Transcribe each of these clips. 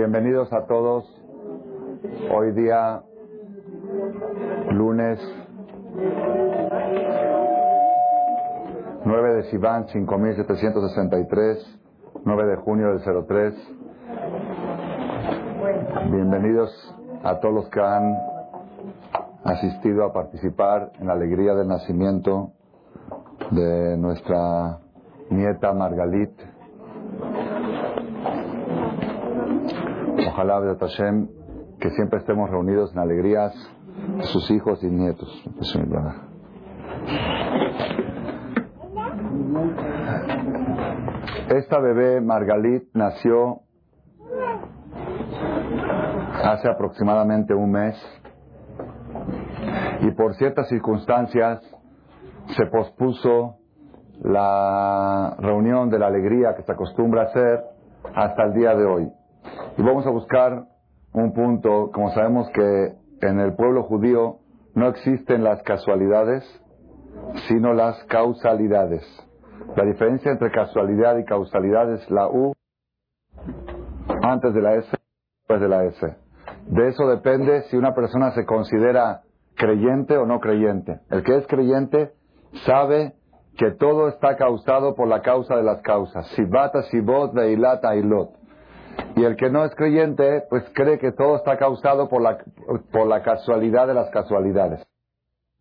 Bienvenidos a todos. Hoy día, lunes 9 de Sivan, 5763, 9 de junio del 03. Bienvenidos a todos los que han asistido a participar en la alegría del nacimiento de nuestra nieta Margalit. Ojalá, Hashem, que siempre estemos reunidos en alegrías de sus hijos y nietos. Esta bebé Margalit nació hace aproximadamente un mes y por ciertas circunstancias se pospuso la reunión de la alegría que se acostumbra a hacer hasta el día de hoy. Y vamos a buscar un punto, como sabemos que en el pueblo judío no existen las casualidades, sino las causalidades. La diferencia entre casualidad y causalidad es la U antes de la S, después de la S. De eso depende si una persona se considera creyente o no creyente. El que es creyente sabe que todo está causado por la causa de las causas. Sibata, Sibot, Veilata, Ilot. Y el que no es creyente, pues cree que todo está causado por la, por la casualidad de las casualidades.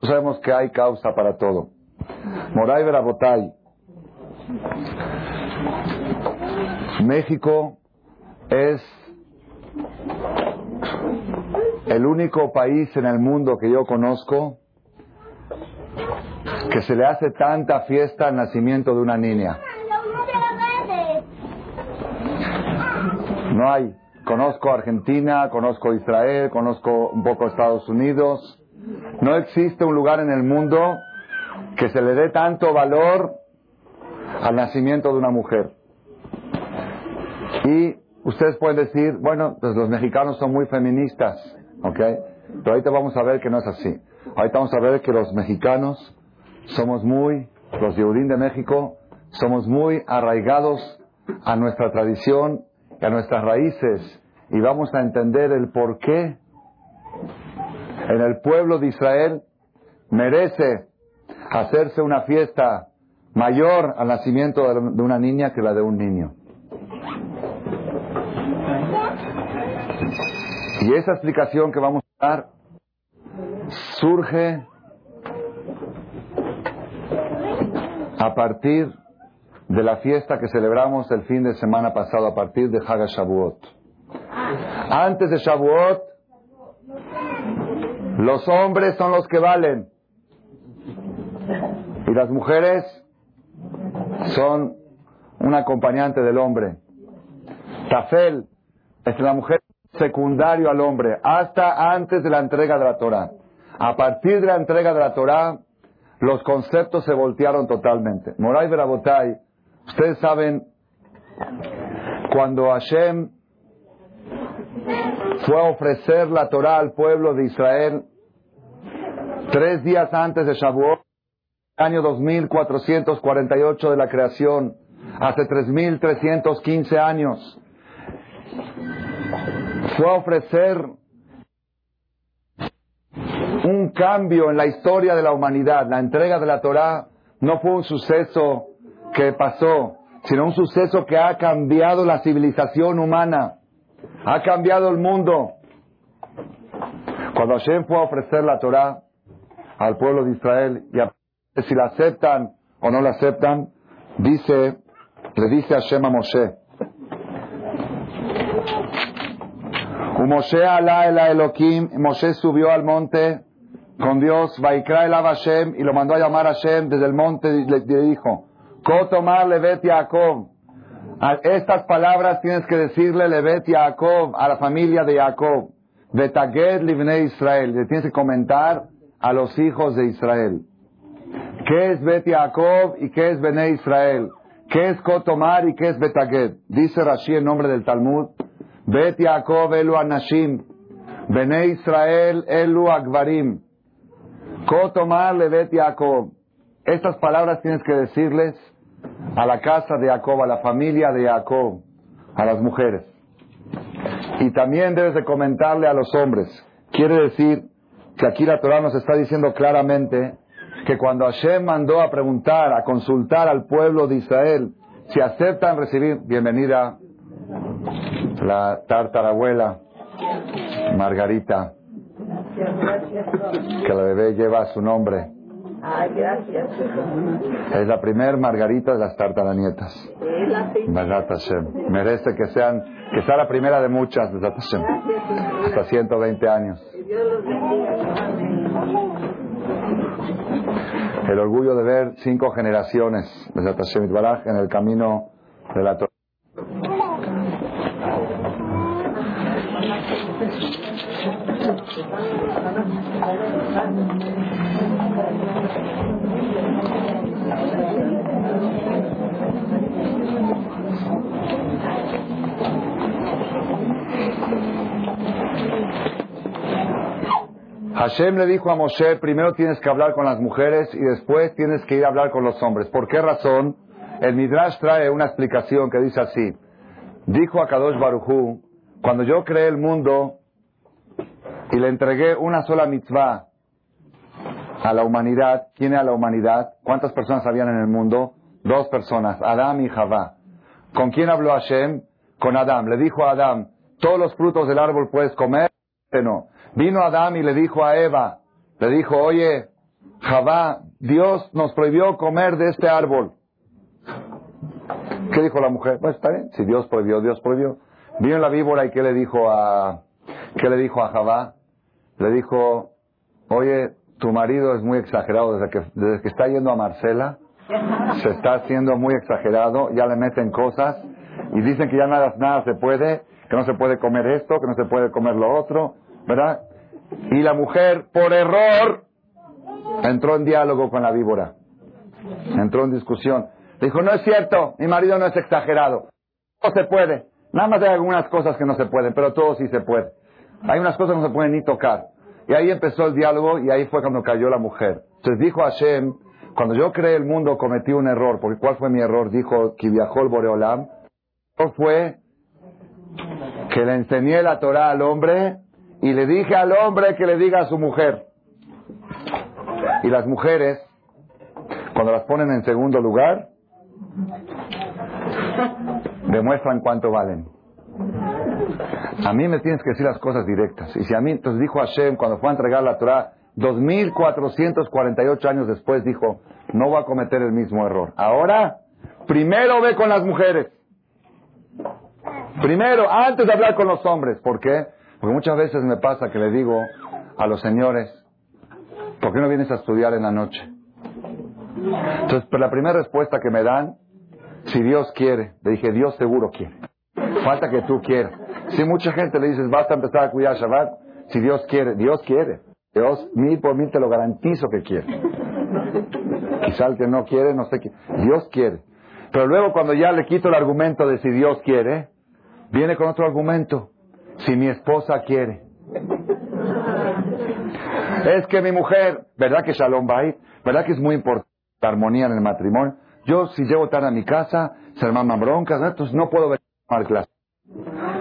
Sabemos que hay causa para todo. Moray Verabotay. México es el único país en el mundo que yo conozco que se le hace tanta fiesta al nacimiento de una niña. No hay. Conozco Argentina, conozco Israel, conozco un poco Estados Unidos. No existe un lugar en el mundo que se le dé tanto valor al nacimiento de una mujer. Y ustedes pueden decir, bueno, pues los mexicanos son muy feministas, ¿ok? Pero ahorita vamos a ver que no es así. Ahorita vamos a ver que los mexicanos somos muy, los Yehudim de México, somos muy arraigados a nuestra tradición a nuestras raíces y vamos a entender el por qué en el pueblo de Israel merece hacerse una fiesta mayor al nacimiento de una niña que la de un niño. Y esa explicación que vamos a dar surge a partir de la fiesta que celebramos el fin de semana pasado a partir de Haga Shavuot. Antes de Shavuot, los hombres son los que valen y las mujeres son un acompañante del hombre. Tafel es la mujer secundario al hombre, hasta antes de la entrega de la Torah. A partir de la entrega de la Torah, los conceptos se voltearon totalmente. Moray Berabotay Ustedes saben, cuando Hashem fue a ofrecer la Torah al pueblo de Israel, tres días antes de Shavuot, año 2448 de la creación, hace 3315 años, fue a ofrecer un cambio en la historia de la humanidad. La entrega de la Torah no fue un suceso que pasó, sino un suceso que ha cambiado la civilización humana, ha cambiado el mundo. Cuando Hashem fue a ofrecer la Torah al pueblo de Israel, y si la aceptan o no la aceptan, dice, le dice Hashem a Moshe, Moshe ala el Elohim, Moshe subió al monte con Dios, Vaikra el Hashem, y lo mandó a llamar a Hashem desde el monte y le dijo, Kotomar Levet Yaakov. Estas palabras tienes que decirle Levet Yaakov, a la familia de Jacob. Betaged Livne Israel. Le tienes que comentar a los hijos de Israel. ¿Qué es Bet Yaakov y qué es Bene Israel? ¿Qué es Kotomar y qué es Betaged? Dice Rashi en nombre del Talmud. Bet Yaakov Elu Anashim. Bene Israel Elu Agvarim. Kotomar Levet Yaakov. Estas palabras tienes que decirles a la casa de Jacob, a la familia de Jacob, a las mujeres. Y también debes de comentarle a los hombres. Quiere decir que aquí la Torah nos está diciendo claramente que cuando Hashem mandó a preguntar, a consultar al pueblo de Israel si aceptan recibir, bienvenida la tartarabuela Margarita, que la bebé lleva su nombre. Ay, gracias. Es la primer Margarita de las tartaranietas. Hashem. Merece que sean, que sea la primera de muchas, verdad Hashem. Hasta 120 años. El orgullo de ver cinco generaciones, verdad Hashem Itbaraj, en el camino de la Torah. Hashem le dijo a Moshe, primero tienes que hablar con las mujeres y después tienes que ir a hablar con los hombres. ¿Por qué razón? El Midrash trae una explicación que dice así. Dijo a Kadosh Barujú, cuando yo creé el mundo y le entregué una sola mitzvah a la humanidad, ¿quién es la humanidad? ¿Cuántas personas habían en el mundo? Dos personas, Adam y Javá. ¿Con quién habló Hashem? Con Adam. Le dijo a Adam, todos los frutos del árbol puedes comer, no. Vino Adam y le dijo a Eva, le dijo, oye, Javá, Dios nos prohibió comer de este árbol. ¿Qué dijo la mujer? Pues está si Dios prohibió, Dios prohibió. Vino la víbora y ¿qué le dijo a, qué le dijo a Javá? Le dijo, oye, tu marido es muy exagerado desde que, desde que está yendo a Marcela, se está haciendo muy exagerado, ya le meten cosas y dicen que ya nada, nada se puede, que no se puede comer esto, que no se puede comer lo otro, ¿verdad? Y la mujer, por error, entró en diálogo con la víbora, entró en discusión. Dijo, no es cierto, mi marido no es exagerado, no se puede. Nada más hay algunas cosas que no se pueden, pero todo sí se puede. Hay unas cosas que no se pueden ni tocar. Y ahí empezó el diálogo y ahí fue cuando cayó la mujer. Entonces dijo Hashem, cuando yo creé el mundo cometí un error, porque ¿cuál fue mi error? Dijo que viajó el Boreolam. fue que le enseñé la Torah al hombre y le dije al hombre que le diga a su mujer. Y las mujeres, cuando las ponen en segundo lugar, demuestran cuánto valen. A mí me tienes que decir las cosas directas. Y si a mí, entonces dijo Hashem, cuando fue a entregar la Torah, 2448 años después, dijo, no voy a cometer el mismo error. Ahora, primero ve con las mujeres. Primero, antes de hablar con los hombres. ¿Por qué? Porque muchas veces me pasa que le digo a los señores, ¿por qué no vienes a estudiar en la noche? Entonces, pues la primera respuesta que me dan, si Dios quiere, le dije, Dios seguro quiere. Falta que tú quieras. Si mucha gente le dices, vas a empezar a cuidar Shabbat, si Dios quiere, Dios quiere. Dios mil por mil te lo garantizo que quiere. Quizá el que no quiere, no sé qué. Dios quiere. Pero luego cuando ya le quito el argumento de si Dios quiere, viene con otro argumento. Si mi esposa quiere. Es que mi mujer, ¿verdad que Shalom ahí? ¿Verdad que es muy importante la armonía en el matrimonio? Yo si llego tarde a mi casa, se arman broncas, entonces no puedo ver clase.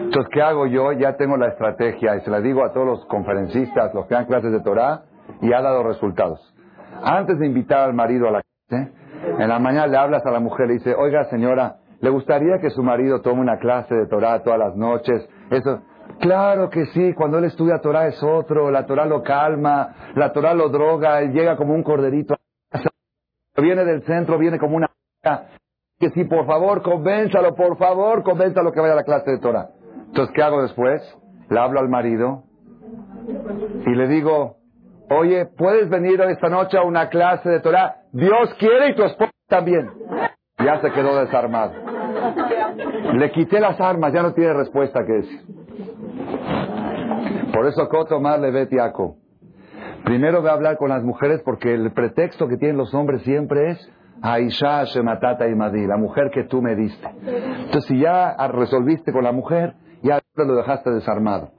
Entonces, ¿qué hago yo? Ya tengo la estrategia y se la digo a todos los conferencistas, los que dan clases de Torah, y ha dado resultados. Antes de invitar al marido a la clase, en la mañana le hablas a la mujer y le dice, oiga señora, ¿le gustaría que su marido tome una clase de Torah todas las noches? Eso, claro que sí, cuando él estudia Torah es otro, la Torah lo calma, la Torah lo droga, él llega como un corderito. Viene del centro, viene como una que si por favor, convénzalo, por favor, convénzalo que vaya a la clase de Torah. Entonces, ¿qué hago después? Le hablo al marido y le digo, oye, ¿puedes venir esta noche a una clase de Torah? Dios quiere y tu esposa también. Ya se quedó desarmado. Le quité las armas, ya no tiene respuesta que decir. Por eso Coto más le ve Primero voy a hablar con las mujeres porque el pretexto que tienen los hombres siempre es Aisha Shematata Imadi, la mujer que tú me diste. Entonces, si ya resolviste con la mujer, ya lo dejaste desarmado.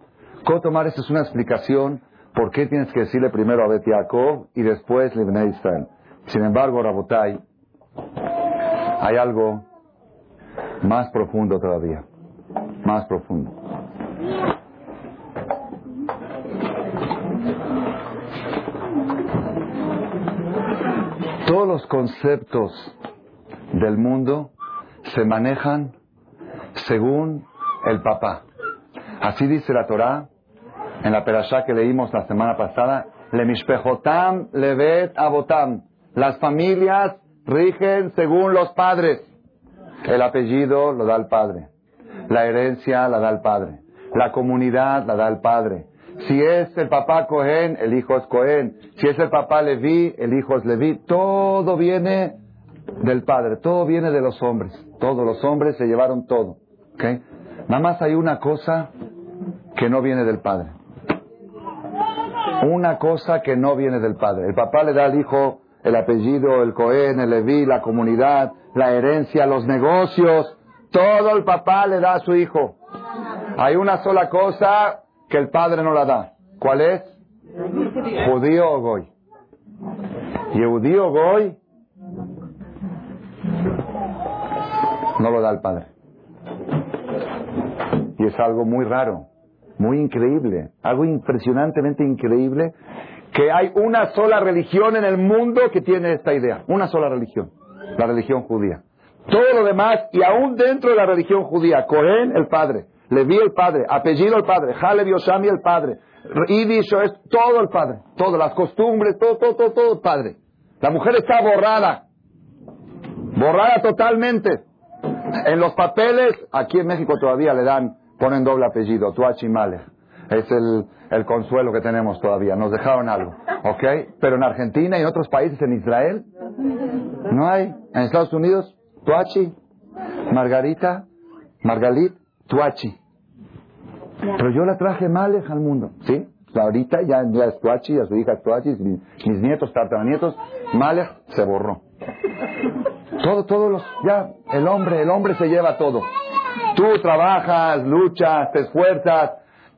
¿Cómo tomar esto es una explicación por qué tienes que decirle primero a Bet y después a Israel. Sin embargo, Rabotai, hay algo más profundo todavía. Más profundo. Todos los conceptos del mundo se manejan según el papá. Así dice la Torá en la perashá que leímos la semana pasada, le mishpejotam levet abotam. Las familias rigen según los padres. El apellido lo da el padre. La herencia la da el padre. La comunidad la da el padre. Si es el papá Cohen, el hijo es Cohen. Si es el papá Leví, el hijo es Leví. Todo viene del padre, todo viene de los hombres. Todos los hombres se llevaron todo. ¿okay? Nada más hay una cosa que no viene del padre. Una cosa que no viene del padre. El papá le da al hijo el apellido, el Cohen, el Leví, la comunidad, la herencia, los negocios. Todo el papá le da a su hijo. Hay una sola cosa que el padre no la da. ¿Cuál es? Judío o goy. Y judío o goy no lo da el padre. Y es algo muy raro, muy increíble, algo impresionantemente increíble, que hay una sola religión en el mundo que tiene esta idea, una sola religión, la religión judía. Todo lo demás, y aún dentro de la religión judía, Cohen el padre, Leví el padre, apellido el padre, Jale Yoshami el padre, Idish es todo el padre, todas las costumbres, todo, todo, todo, todo el padre. La mujer está borrada, borrada totalmente. En los papeles, aquí en México todavía le dan, ponen doble apellido, Tuachi Male. Es el, el consuelo que tenemos todavía. Nos dejaron algo, ¿ok? Pero en Argentina y en otros países, en Israel, no hay. En Estados Unidos, Tuachi, Margarita, Margalit, Tuachi. Pero yo la traje Malej al mundo, ¿sí? Ahorita ya, ya es Tuachi, a su hija es Tuachi, mis, nietos, tartaranietos, Malej se borró. Todo, todos los, ya, el hombre, el hombre se lleva todo. Tú trabajas, luchas, te esfuerzas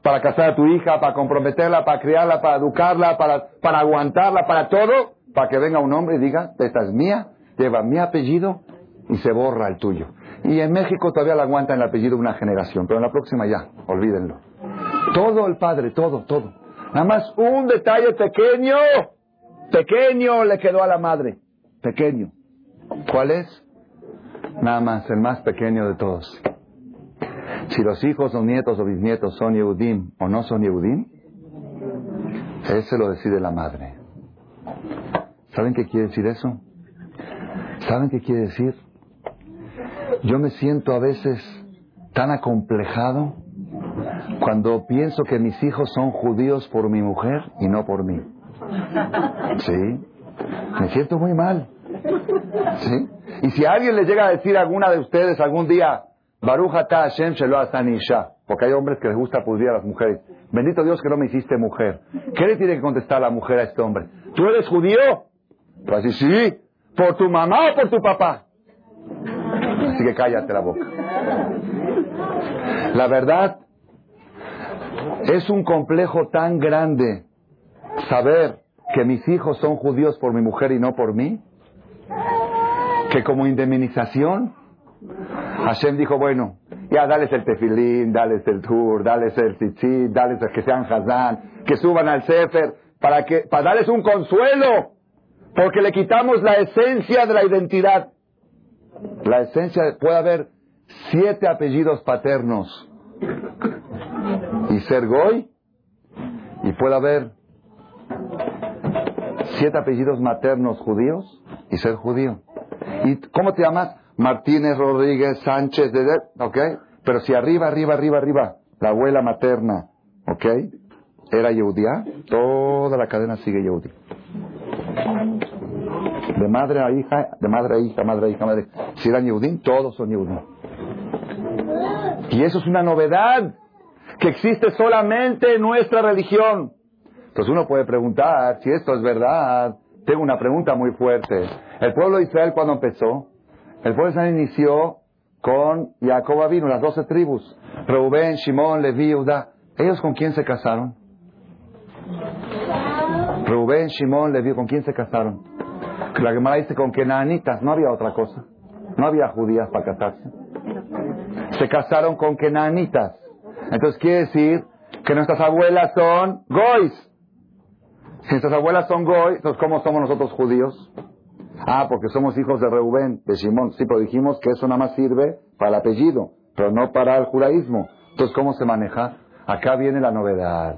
para casar a tu hija, para comprometerla, para criarla, para educarla, para, para aguantarla, para todo, para que venga un hombre y diga, esta es mía, lleva mi apellido y se borra el tuyo. Y en México todavía la aguanta el apellido una generación, pero en la próxima ya, olvídenlo. Todo el padre, todo, todo. Nada más un detalle pequeño, pequeño le quedó a la madre, pequeño. ¿Cuál es? Nada más, el más pequeño de todos. Si los hijos o nietos o bisnietos son Yehudim o no son Yehudim, ese lo decide la madre. ¿Saben qué quiere decir eso? ¿Saben qué quiere decir? Yo me siento a veces tan acomplejado cuando pienso que mis hijos son judíos por mi mujer y no por mí. Sí, me siento muy mal. ¿Sí? Y si alguien le llega a decir a alguna de ustedes algún día, Baruch Hashem porque hay hombres que les gusta pudrir a las mujeres. Bendito Dios que no me hiciste mujer. ¿Qué le tiene que contestar la mujer a este hombre? ¿Tú eres judío? Pues así, sí. ¿Por tu mamá o por tu papá? Así que cállate la boca. La verdad, es un complejo tan grande saber que mis hijos son judíos por mi mujer y no por mí, que como indemnización, Hashem dijo, bueno, ya dales el tefilín, dales el tour, dales el tzitzit, dales el que sean hazán, que suban al sefer, para, que, para darles un consuelo, porque le quitamos la esencia de la identidad. La esencia, puede haber siete apellidos paternos y ser goy, y puede haber siete apellidos maternos judíos y ser judío. ¿Y cómo te llamas? Martínez, Rodríguez, Sánchez, de, ¿ok? Pero si arriba, arriba, arriba, arriba, la abuela materna, ¿ok? Era Yehudía, toda la cadena sigue Yehudí. De madre a hija, de madre a hija, madre a hija, madre. Si eran Yehudim, todos son Yehudim. Y eso es una novedad que existe solamente en nuestra religión. Entonces uno puede preguntar si esto es verdad. Tengo una pregunta muy fuerte. El pueblo de Israel cuando empezó, el pueblo de Israel inició con Jacob vino, las doce tribus. Reubén, Shimón, Leví, Judá. ¿Ellos con quién se casaron? Reubén, Shimón, Leví, ¿con quién se casaron? La Gemara dice con Kenanitas, no había otra cosa. No había judías para casarse. Se casaron con Kenanitas. Entonces quiere decir que nuestras abuelas son goys. Si nuestras abuelas son goy, entonces ¿cómo somos nosotros judíos? Ah, porque somos hijos de Reubén, de Simón. Sí, pero dijimos que eso nada más sirve para el apellido, pero no para el judaísmo. Entonces, ¿cómo se maneja? Acá viene la novedad.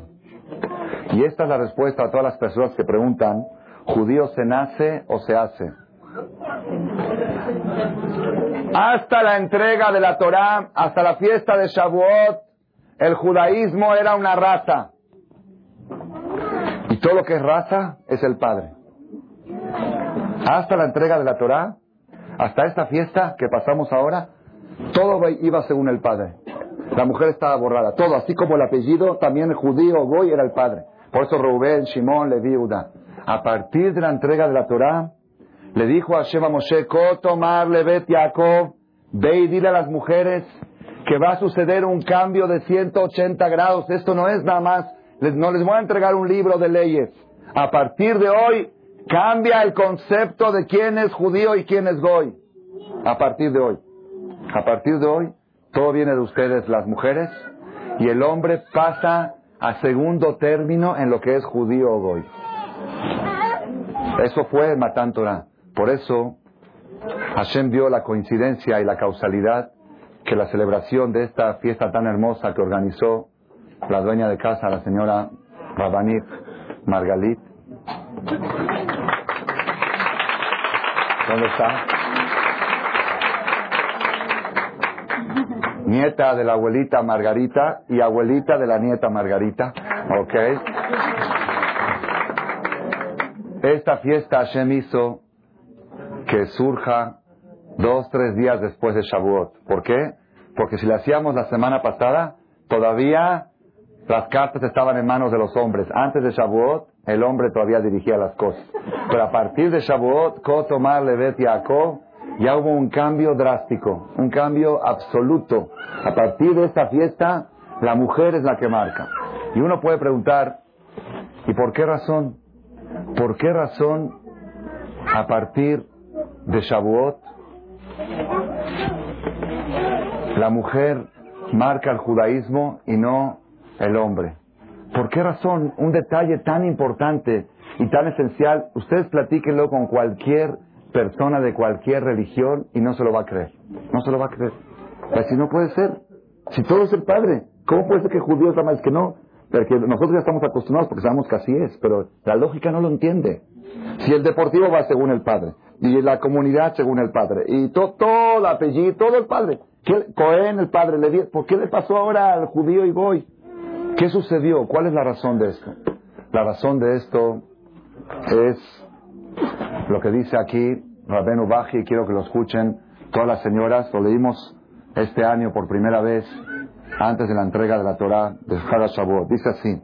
Y esta es la respuesta a todas las personas que preguntan, ¿judío se nace o se hace? Hasta la entrega de la Torá, hasta la fiesta de Shavuot, el judaísmo era una raza. Y todo lo que es raza es el padre. Hasta la entrega de la Torá, hasta esta fiesta que pasamos ahora, todo iba según el padre. La mujer estaba borrada, todo, así como el apellido, también el judío, Goy, era el padre. Por eso Rubén, Shimón, Levi, Udá. A partir de la entrega de la Torá, le dijo a Shema Moshe, Kotomar Levet Yaakov, ve y dile a las mujeres que va a suceder un cambio de 180 grados. Esto no es nada más, no les voy a entregar un libro de leyes. A partir de hoy, cambia el concepto de quién es judío y quién es goy. A partir de hoy. A partir de hoy, todo viene de ustedes, las mujeres, y el hombre pasa a segundo término en lo que es judío o goy. Eso fue Matán Torah. Por eso Hashem vio la coincidencia y la causalidad que la celebración de esta fiesta tan hermosa que organizó la dueña de casa, la señora Rabanit Margalit. ¿Dónde está? Nieta de la abuelita Margarita y abuelita de la nieta Margarita. ¿Ok? Esta fiesta Hashem hizo que surja dos, tres días después de Shavuot. ¿Por qué? Porque si la hacíamos la semana pasada, todavía las cartas estaban en manos de los hombres. Antes de Shavuot, el hombre todavía dirigía las cosas. Pero a partir de Shavuot, Kotomar, Levet y ya hubo un cambio drástico, un cambio absoluto. A partir de esta fiesta, la mujer es la que marca. Y uno puede preguntar, ¿y por qué razón? ¿Por qué razón a partir de Shavuot, la mujer marca el judaísmo y no el hombre. ¿Por qué razón? Un detalle tan importante y tan esencial, ustedes platíquenlo con cualquier persona de cualquier religión y no se lo va a creer. No se lo va a creer. Así no puede ser. Si todo es el Padre, ¿cómo puede ser que judíos es que no? Porque nosotros ya estamos acostumbrados porque sabemos que así es, pero la lógica no lo entiende. Si el deportivo va según el Padre, y la comunidad según el padre. Y todo el apellido, todo el padre. Cohen, el padre, le ¿por qué le pasó ahora al judío y Goy? ¿Qué sucedió? ¿Cuál es la razón de esto? La razón de esto es lo que dice aquí Rabenu Baji, quiero que lo escuchen todas las señoras, lo leímos este año por primera vez, antes de la entrega de la Torah de Shavuot. Dice así.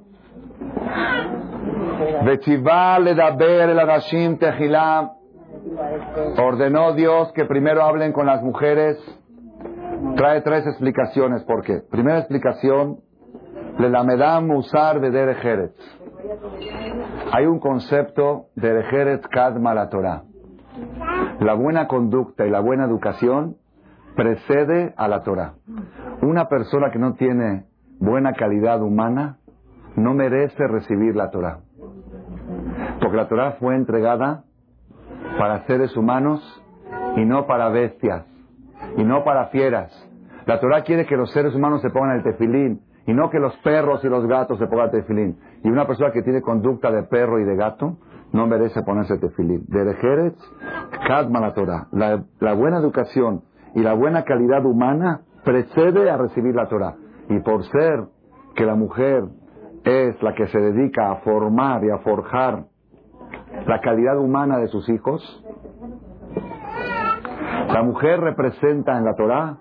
Ordenó Dios que primero hablen con las mujeres. Trae tres explicaciones. ¿Por qué? Primera explicación, le la medam usar de derejeret. Hay un concepto de derejeret kadma la Torah. La buena conducta y la buena educación precede a la Torah. Una persona que no tiene buena calidad humana no merece recibir la Torah. Porque la Torah fue entregada para seres humanos y no para bestias y no para fieras. La Torah quiere que los seres humanos se pongan el tefilín y no que los perros y los gatos se pongan tefilín. Y una persona que tiene conducta de perro y de gato no merece ponerse tefilín. De kadma la Torah. La buena educación y la buena calidad humana precede a recibir la Torah. Y por ser que la mujer es la que se dedica a formar y a forjar la calidad humana de sus hijos. La mujer representa en la Torah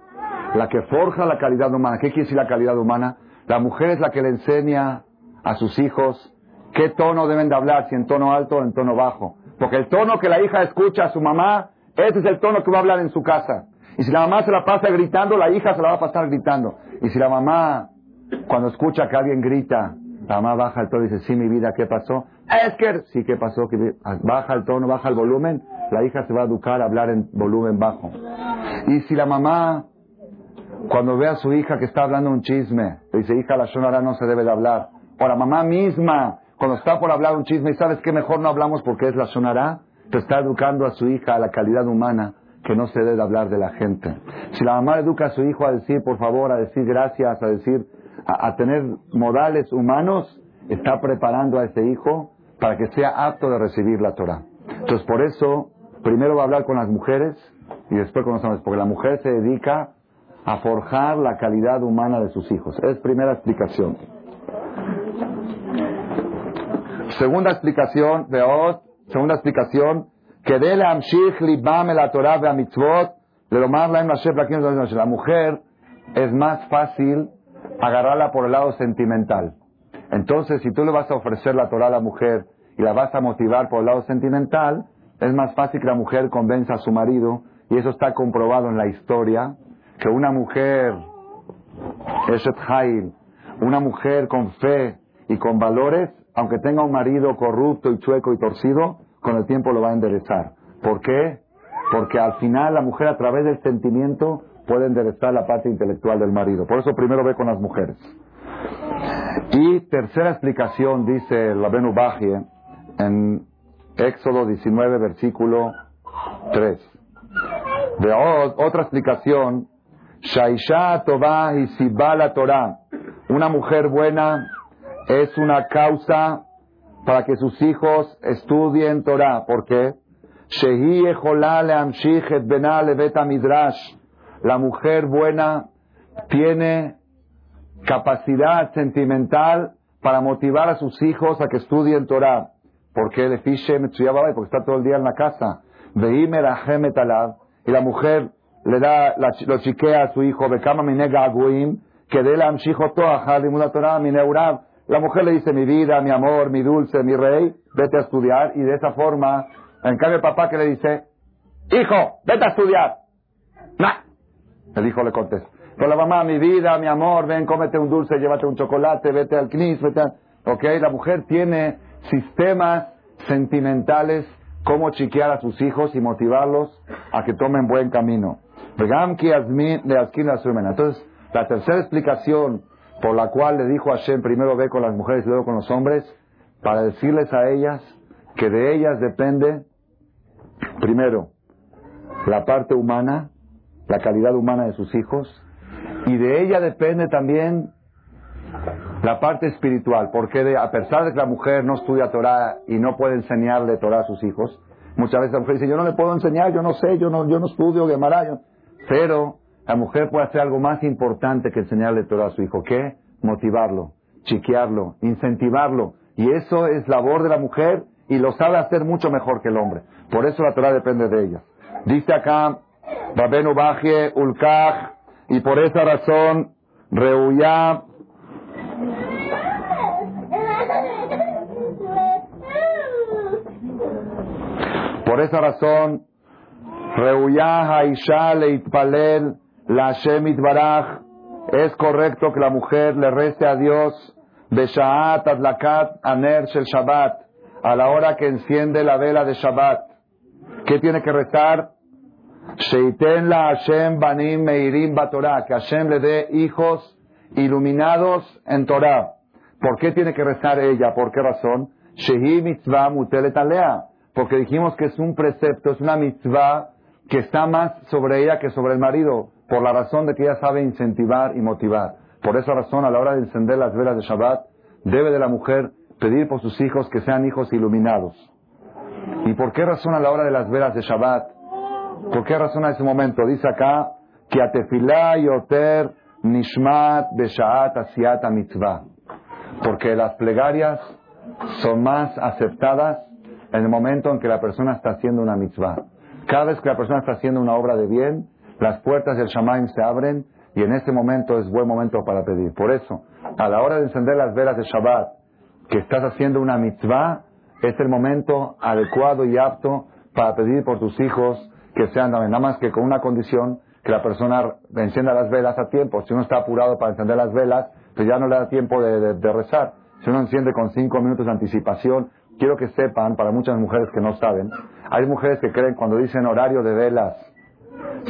la que forja la calidad humana. ¿Qué quiere decir la calidad humana? La mujer es la que le enseña a sus hijos qué tono deben de hablar, si en tono alto o en tono bajo. Porque el tono que la hija escucha a su mamá, ese es el tono que va a hablar en su casa. Y si la mamá se la pasa gritando, la hija se la va a pasar gritando. Y si la mamá, cuando escucha que alguien grita, la mamá baja el tono y dice, sí, mi vida, ¿qué pasó? Es que, sí, ¿qué pasó? Baja el tono, baja el volumen, la hija se va a educar a hablar en volumen bajo. Y si la mamá, cuando ve a su hija que está hablando un chisme, le dice, hija, la sonora no se debe de hablar. O la mamá misma, cuando está por hablar un chisme, y sabes que mejor no hablamos porque es la sonará, te está educando a su hija a la calidad humana que no se debe hablar de la gente. Si la mamá educa a su hijo a decir por favor, a decir gracias, a decir, a, tener modales humanos, está preparando a ese hijo para que sea apto de recibir la Torah. Entonces por eso, primero va a hablar con las mujeres y después con los hombres, porque la mujer se dedica a forjar la calidad humana de sus hijos. Es primera explicación. Segunda explicación, Veot, segunda explicación, que de la libam la Torah ve mitzvot, de lo más la mujer es más fácil agarrarla por el lado sentimental. Entonces, si tú le vas a ofrecer la Torah a la mujer y la vas a motivar por el lado sentimental, es más fácil que la mujer convenza a su marido, y eso está comprobado en la historia, que una mujer, Eshet Hail, una mujer con fe y con valores, aunque tenga un marido corrupto y chueco y torcido, con el tiempo lo va a enderezar. ¿Por qué? Porque al final la mujer a través del sentimiento puede enderezar la parte intelectual del marido. Por eso primero ve con las mujeres. Y tercera explicación, dice la Bajie en Éxodo 19, versículo 3. De otra explicación, Shaisha Tovah y Sibala Torah. Una mujer buena es una causa para que sus hijos estudien Torah. ¿Por qué? La mujer buena tiene capacidad sentimental para motivar a sus hijos a que estudien Torah. ¿Por qué? Porque está todo el día en la casa. Y la mujer le da, lo chiquea a su hijo, que de la Torah, la mujer le dice, mi vida, mi amor, mi dulce, mi rey, vete a estudiar. Y de esa forma, en cambio el papá que le dice, hijo, vete a estudiar. Nah. El hijo le contesta. Pero la mamá, mi vida, mi amor, ven, cómete un dulce, llévate un chocolate, vete al knis, vete. Ok, la mujer tiene sistemas sentimentales, cómo chiquear a sus hijos y motivarlos a que tomen buen camino. Entonces, la tercera explicación por la cual le dijo a Hashem, primero ve con las mujeres y luego con los hombres, para decirles a ellas que de ellas depende, primero, la parte humana, la calidad humana de sus hijos, y de ella depende también la parte espiritual, porque a pesar de que la mujer no estudia Torah y no puede enseñarle Torah a sus hijos, muchas veces la mujer dice, yo no le puedo enseñar, yo no sé, yo no, yo no estudio Gemara, pero la mujer puede hacer algo más importante que enseñarle todo a su hijo. ¿Qué? Motivarlo, chiquearlo, incentivarlo. Y eso es labor de la mujer y lo sabe hacer mucho mejor que el hombre. Por eso la Torah depende de ella. Dice acá, Babenu Bajie, Ulkaj, y por esa razón, Reuyá, por esa razón, Reuyá Haisha Leitpalel, la Shemit es correcto que la mujer le rece a Dios Beshaat Adlakat Aner Shel Shabbat, a la hora que enciende la vela de Shabbat. ¿Qué tiene que rezar? Sheiten la Hashem Banim Meirim Batorah, que Hashem le dé hijos iluminados en Torah. ¿Por qué tiene que rezar ella? ¿Por qué razón? Shehi mitzvah mutelet. Porque dijimos que es un precepto, es una mitzvah que está más sobre ella que sobre el marido por la razón de que ella sabe incentivar y motivar. Por esa razón, a la hora de encender las velas de Shabbat, debe de la mujer pedir por sus hijos que sean hijos iluminados. ¿Y por qué razón a la hora de las velas de Shabbat? ¿Por qué razón a ese momento? Dice acá, que atefilá yoter nishmat beshaat asiat mitzvah. Porque las plegarias son más aceptadas en el momento en que la persona está haciendo una mitzvah. Cada vez que la persona está haciendo una obra de bien, las puertas del Shamaim se abren y en ese momento es buen momento para pedir. Por eso, a la hora de encender las velas de Shabbat, que estás haciendo una mitzvah, es el momento adecuado y apto para pedir por tus hijos que sean también, nada más que con una condición, que la persona encienda las velas a tiempo. Si uno está apurado para encender las velas, pues ya no le da tiempo de, de rezar. Si uno enciende con cinco minutos de anticipación, quiero que sepan, para muchas mujeres que no saben, hay mujeres que creen cuando dicen horario de velas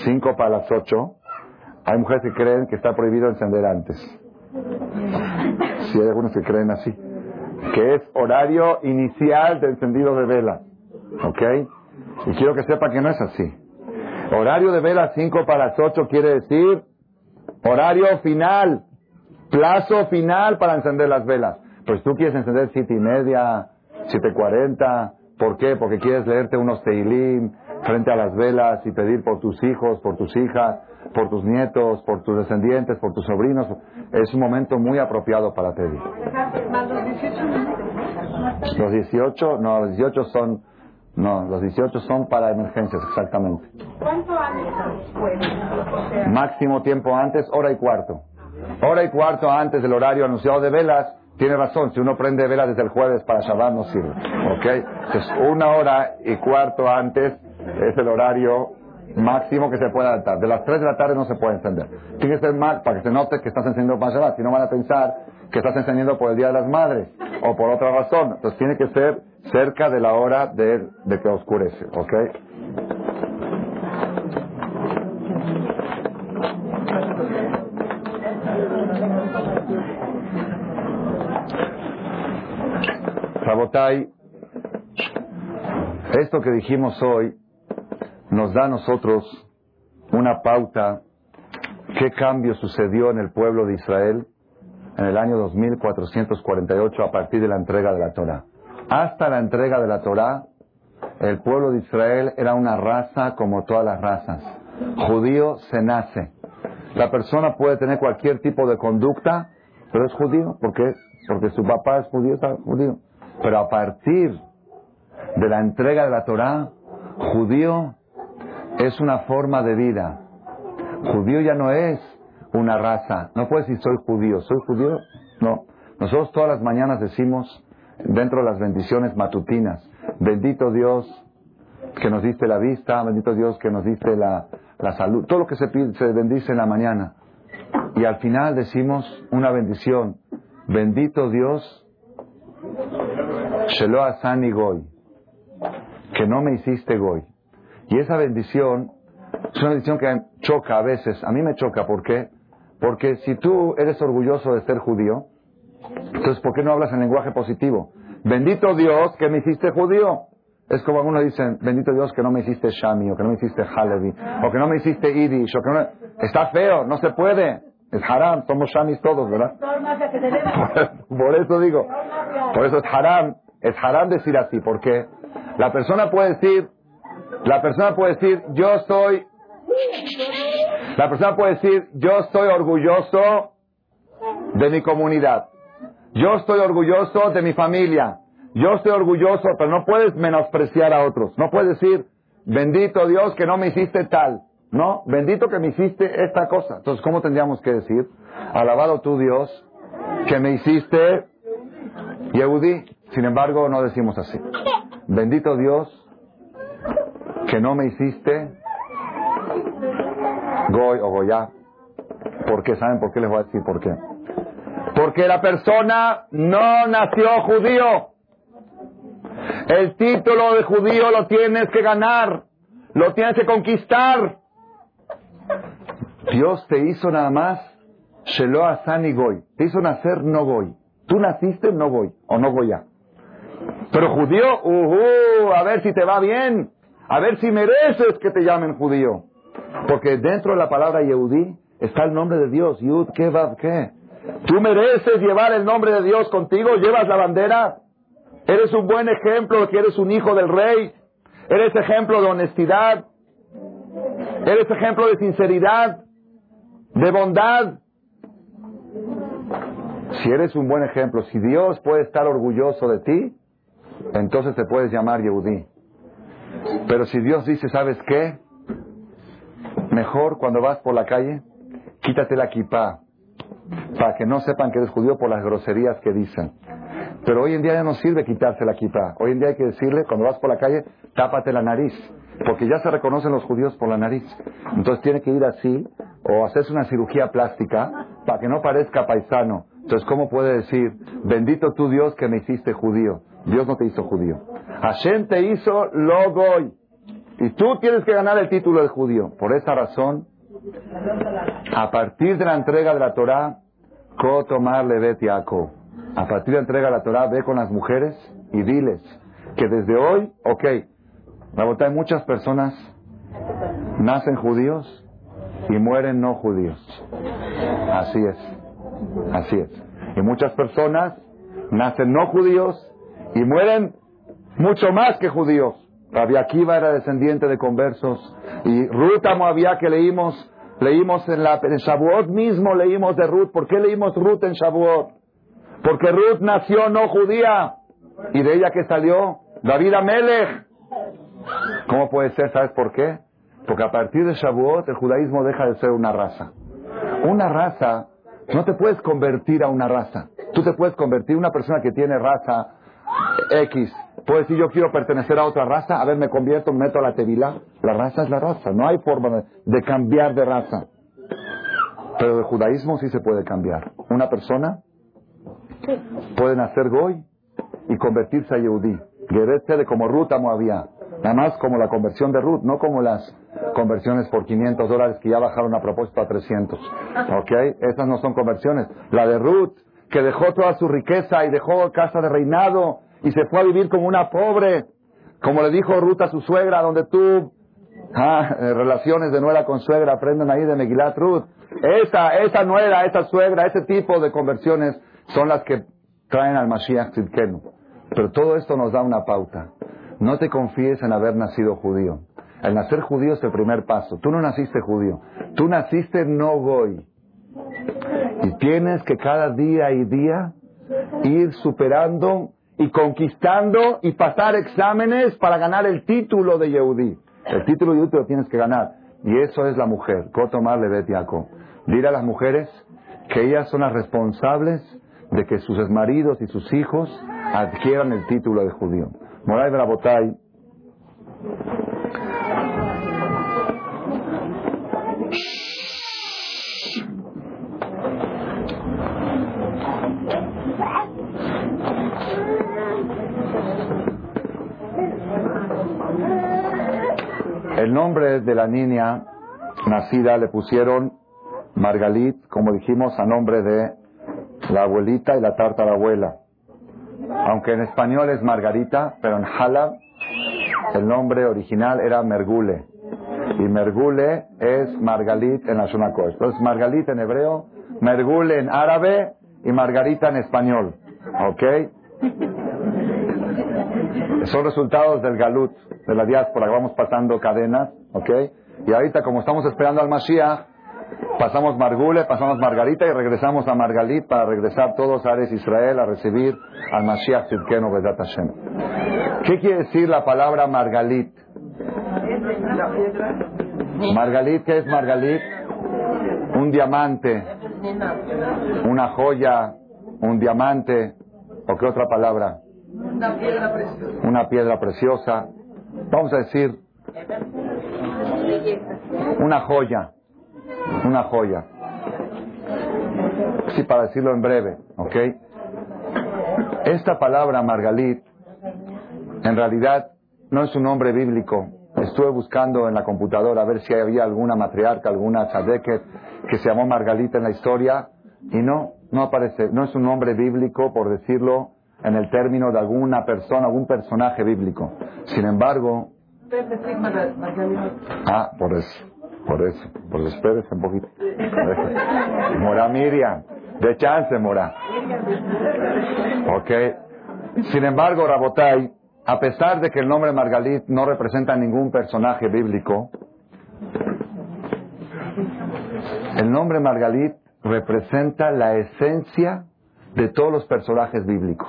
5 para las 8, hay mujeres que creen que está prohibido encender antes. Si hay algunos que creen así. Que es horario inicial de encendido de vela. ¿Ok? Y quiero que sepa que no es así. Horario de vela 5 para las 8 quiere decir horario final, plazo final para encender las velas. Pues tú quieres encender siete y media, 7.40, ¿por qué? Porque quieres leerte unos teilim frente a las velas y pedir por tus hijos, por tus hijas, por tus nietos, por tus descendientes, por tus sobrinos. Es un momento muy apropiado para pedir. Los 18, no, los 18 son, no, los 18 son para emergencias, exactamente. ¿Cuánto antes Máximo tiempo antes, hora y cuarto. Hora y cuarto antes del horario anunciado de velas, tiene razón, si uno prende velas desde el jueves para Shabbat no sirve. ¿Ok? Entonces, una hora y cuarto antes es el horario máximo que se puede adaptar. De las 3 de la tarde no se puede encender. Tiene que ser más para que se note que estás encendiendo para Shabbat. Si no van a pensar que estás encendiendo por el Día de las Madres o por otra razón. Entonces tiene que ser cerca de la hora de, de que oscurece. ¿Ok? Esto que dijimos hoy nos da a nosotros una pauta qué cambio sucedió en el pueblo de Israel en el año 2448 a partir de la entrega de la Torah. Hasta la entrega de la Torah, el pueblo de Israel era una raza como todas las razas. Judío se nace. La persona puede tener cualquier tipo de conducta, pero es judío. ¿Por qué? Porque su papá es judío, está judío. Pero a partir de la entrega de la Torah, judío es una forma de vida. Judío ya no es una raza. No puedes decir soy judío. ¿Soy judío? No. Nosotros todas las mañanas decimos, dentro de las bendiciones matutinas, bendito Dios que nos diste la vista, bendito Dios que nos diste la, salud. Todo lo que se, se bendice en la mañana. Y al final decimos una bendición. Bendito Dios, Shelo Asani Goy, que no me hiciste Goy. Y esa bendición es una bendición que choca a veces. A mí me choca, ¿por qué? Porque si tú eres orgulloso de ser judío, entonces ¿por qué no hablas en lenguaje positivo? Bendito Dios que me hiciste judío. Es como algunos dicen, bendito Dios que no me hiciste Shami, o que no me hiciste Halevi, o que no me hiciste Yiddish, o que no Está feo, no se puede. Es haram, somos Shamis todos, ¿verdad? por eso digo, por eso es haram, es haram decir así, porque la persona puede decir, la persona puede decir, yo soy, la persona puede decir, yo estoy orgulloso de mi comunidad. Yo estoy orgulloso de mi familia. Yo estoy orgulloso, pero no puedes menospreciar a otros. No puedes decir, bendito Dios que no me hiciste tal. No, bendito que me hiciste esta cosa. Entonces, ¿cómo tendríamos que decir? Alabado tú Dios que me hiciste Yehudi. Sin embargo, no decimos así. Bendito Dios que no me hiciste Goy o Goya. ¿Por qué? ¿Saben por qué les voy a decir por qué? Porque la persona no nació judío. El título de judío lo tienes que ganar, lo tienes que conquistar. Dios te hizo nada más Shelo Asani Goy. Te hizo nacer no Goy. Tú naciste no Goy o no Goya. Pero judío, uh, a ver si te va bien. A ver si mereces que te llamen judío. Porque dentro de la palabra Yehudí está el nombre de Dios. Yud, ¿qué va, qué? Tú mereces llevar el nombre de Dios contigo. Llevas la bandera. Eres un buen ejemplo que eres un hijo del rey. Eres ejemplo de honestidad. Eres ejemplo de sinceridad, de bondad. Si eres un buen ejemplo, si Dios puede estar orgulloso de ti, entonces te puedes llamar Yehudí. Pero si Dios dice, ¿sabes qué? Mejor cuando vas por la calle, quítate la kippah, para que no sepan que eres judío por las groserías que dicen. Pero hoy en día ya no sirve quitarse la kippah. Hoy en día hay que decirle, cuando vas por la calle, tápate la nariz, porque ya se reconocen los judíos por la nariz. Entonces tiene que ir así, o hacerse una cirugía plástica, para que no parezca paisano. Entonces, ¿cómo puede decir, bendito tú Dios que me hiciste judío? Dios no te hizo judío. Hashem te hizo logoy. Y tú tienes que ganar el título de judío. Por esa razón, a partir de la entrega de la Torah, tomar levet A partir de la entrega de la Torah, ve con las mujeres y diles que desde hoy, ok, hay muchas personas nacen judíos y mueren no judíos. Así es. Así es. Y muchas personas nacen no judíos y mueren mucho más que judíos. Rabbi Akiva era descendiente de conversos y Ruth Moabía que leímos, leímos en, la, en Shavuot mismo leímos de Ruth. ¿Por qué leímos Ruth en Shavuot? Porque Ruth nació no judía y de ella que salió David Amelech. ¿Cómo puede ser? ¿Sabes por qué? Porque a partir de Shavuot el judaísmo deja de ser una raza. Una raza, no te puedes convertir a una raza. Tú te puedes convertir una persona que tiene raza X. Puedes decir, yo quiero pertenecer a otra raza, a ver, me convierto, me meto a la tevila. La raza es la raza, no hay forma de, cambiar de raza. Pero de judaísmo sí se puede cambiar. Una persona puede nacer goy y convertirse a yehudí. de como Ruth a Moabía. Nada más como la conversión de Ruth, no como las conversiones por 500 dólares que ya bajaron a propósito a 300. ¿Ok? Esas no son conversiones. La de Ruth, que dejó toda su riqueza y dejó casa de reinado y se fue a vivir como una pobre, como le dijo Ruth a su suegra, donde tú, ah, relaciones de nuera con suegra, aprendan ahí de Megilat Ruth. Esa, esa nuera, esa suegra, ese tipo de conversiones son las que traen al Mashiach Tzidkenu. Pero todo esto nos da una pauta. No te confíes en haber nacido judío. El nacer judío es el primer paso. Tú no naciste judío. Tú naciste no goy. Y tienes que cada día y día ir superando y conquistando y pasar exámenes para ganar el título de Yehudí. El título de Yehudí lo tienes que ganar. Y eso es la mujer. Kotomar Levetiako. Dile a las mujeres que ellas son las responsables de que sus maridos y sus hijos adquieran el título de judío. Moray Brabotay El nombre de la niña nacida le pusieron Margalit, como dijimos, a nombre de la abuelita y la abuela. Aunque en español es Margarita, pero en Halab el nombre original era Mergule. Y Mergule es Margalit en la Shunako. Entonces Margalit en hebreo, Mergule en árabe y Margarita en español. ¿Ok? Son resultados del galut, de la diáspora, vamos pasando cadenas, ¿ok? Y ahorita, como estamos esperando al Mashiach, pasamos Margule, pasamos Margarita y regresamos a Margalit para regresar todos a Ares Israel a recibir al Mashiach Sidkenu Bedat Hashem. ¿Qué quiere decir la palabra Margalit? Margalit, ¿qué es Margalit? Un diamante, una joya, un diamante, ¿o qué otra palabra? Una piedra preciosa. Una piedra preciosa. Vamos a decir una joya. Una joya. Sí, para decirlo en breve, ¿ok? Esta palabra Margalit, en realidad, no es un nombre bíblico. Estuve buscando en la computadora a ver si había alguna matriarca, alguna tzadeket que se llamó Margalita en la historia y no, no aparece. No es un nombre bíblico, por decirlo en el término de alguna persona, algún personaje bíblico. Sin embargo... Ah, por eso, por eso, por eso, espérese un poquito. Mora Miriam, de chance Mora. Ok. Sin embargo, Rabotai, a pesar de que el nombre Margalit no representa ningún personaje bíblico, el nombre Margalit representa la esencia de todos los personajes bíblicos.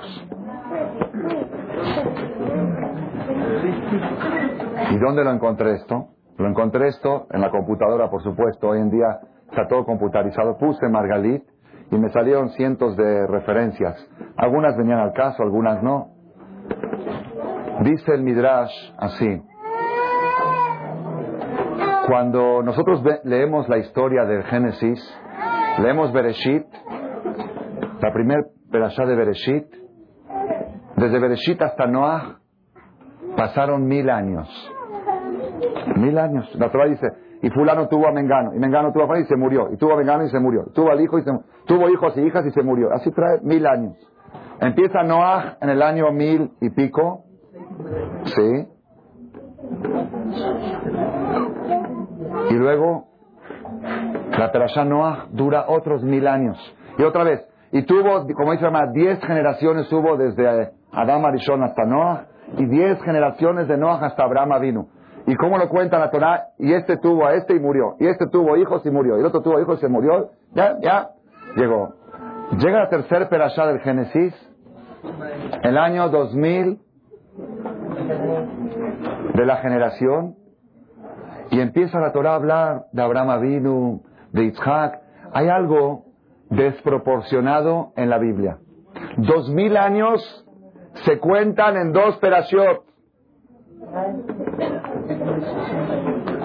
¿Y dónde lo encontré esto? Lo encontré esto en la computadora, por supuesto. Hoy en día está todo computarizado. Puse Margalit y me salieron cientos de referencias. Algunas venían al caso, algunas no. Dice el Midrash así. Cuando nosotros leemos la historia del Génesis, leemos Bereshit, la primera perashá de Bereshit, desde Bereshit hasta Noah, pasaron mil años. Mil años. La Torah dice, y fulano tuvo a Mengano, y Mengano tuvo a Fulano y se murió, y tuvo a Mengano y se murió, tuvo al hijo y se tuvo hijos y hijas y se murió. Así trae mil años. Empieza Noah en el año mil y pico, ¿sí? Y luego, la Perashá Noah dura otros mil años. Y otra vez, y tuvo, como dice más, diez generaciones hubo desde Adán Arishon hasta Noah, y diez generaciones de Noah hasta Abraham vino. ¿Y cómo lo cuenta la Torah? Y este tuvo a este y murió. Y este tuvo hijos y murió. Y el otro tuvo hijos y se murió. Ya, ya, llegó. Llega la tercera perashá del Génesis, el año 2000 de la generación, y empieza la Torah a hablar de Abraham Avinu, de Isaac. Hay algo desproporcionado en la Biblia. Dos mil años se cuentan en dos perashot.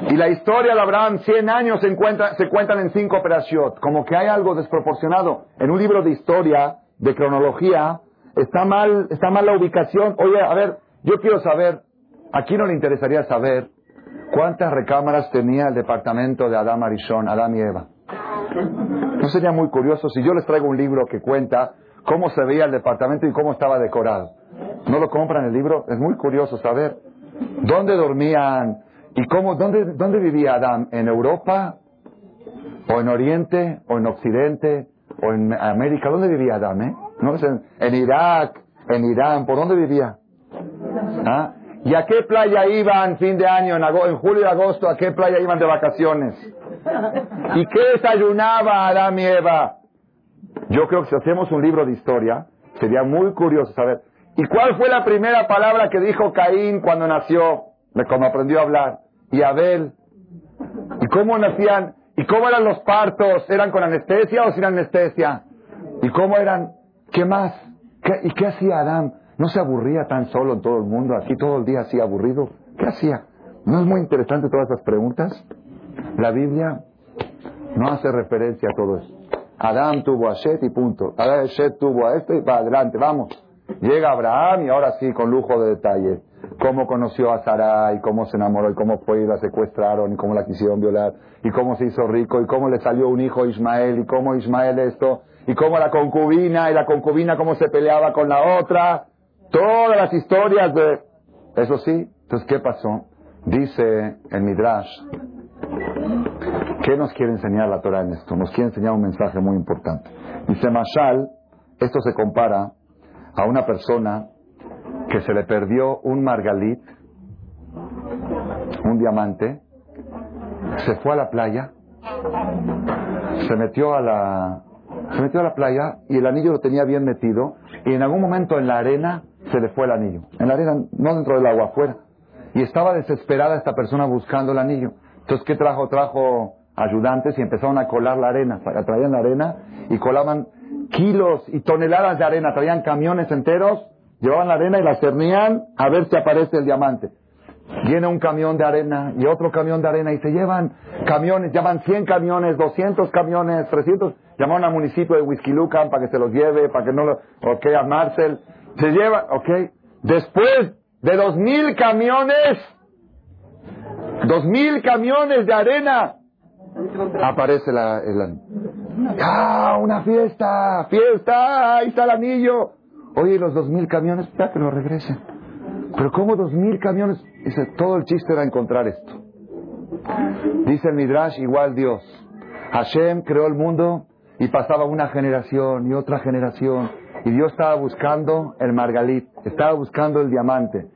Y la historia de Abraham, 100 años se, encuentra, se cuentan en cinco perashot. Como que hay algo desproporcionado. En un libro de historia, de cronología, está mal, está mal la ubicación. Oye, a ver, yo quiero saber, aquí no le interesaría saber cuántas recámaras tenía el departamento de Adam Arishon, Adam y Eva. ¿No sería muy curioso si yo les traigo un libro que cuenta cómo se veía el departamento y cómo estaba decorado? ¿No lo compran el libro? Es muy curioso saber. ¿Dónde dormían? ¿Y cómo, dónde, dónde vivía Adán? ¿En Europa? ¿O en Oriente? ¿O en Occidente? ¿O en América? ¿Dónde vivía Adán? Eh? ¿No? ¿En, en Irak? ¿En Irán? ¿Por dónde vivía? ¿Ah? ¿Y a qué playa iban fin de año, en, en julio y agosto? ¿A qué playa iban de vacaciones? ¿Y qué desayunaba Adán y Eva? Yo creo que si hacemos un libro de historia, sería muy curioso saber. ¿Y cuál fue la primera palabra que dijo Caín cuando nació? Cuando aprendió a hablar. ¿Y Abel? ¿Y cómo nacían? ¿Y cómo eran los partos? ¿Eran con anestesia o sin anestesia? ¿Y cómo eran? ¿Qué más? ¿Y qué hacía Adán? ¿No se aburría tan solo en todo el mundo, así todo el día así aburrido? ¿Qué hacía? ¿No es muy interesante todas esas preguntas? La Biblia no hace referencia a todo eso. Adán tuvo a Shet y punto. Adán Shet tuvo a este y para adelante, vamos. Llega Abraham y ahora sí, con lujo de detalle. Cómo conoció a Sara y cómo se enamoró y cómo fue y la secuestraron y cómo la quisieron violar y cómo se hizo rico y cómo le salió un hijo Ismael y cómo Ismael esto y cómo la concubina y la concubina cómo se peleaba con la otra. Todas las historias de... Eso sí, entonces ¿qué pasó? Dice el Midrash, ¿qué nos quiere enseñar la Torah en esto? Nos quiere enseñar un mensaje muy importante. Dice Mashal, esto se compara a una persona que se le perdió un margalit, un diamante, se fue a la playa, se metió a la, se metió a la playa y el anillo lo tenía bien metido y en algún momento en la arena se le fue el anillo. En la arena, no dentro del agua, afuera. Y estaba desesperada esta persona buscando el anillo. Entonces, ¿qué trajo? Trajo ayudantes y empezaron a colar la arena. Traían la arena y colaban kilos y toneladas de arena. Traían camiones enteros, llevaban la arena y la cernían a ver si aparece el diamante. Viene un camión de arena y otro camión de arena y se llevan camiones, llaman 100 camiones, 200 camiones, 300. Llamaron al municipio de Huizquilucan para que se los lleve, para que no lo. Ok, a Marcel. Se lleva, ok. Después de dos mil camiones, dos mil camiones de arena, aparece la, el, ¡Ah, una fiesta! ¡Fiesta! ¡Ahí está el anillo! Oye, los dos mil camiones, ya que lo regresen. Pero ¿cómo dos mil camiones? Dice, todo el chiste era encontrar esto. Dice el Midrash, igual Dios. Hashem creó el mundo y pasaba una generación y otra generación. Y Dios estaba buscando el margalit, estaba buscando el diamante.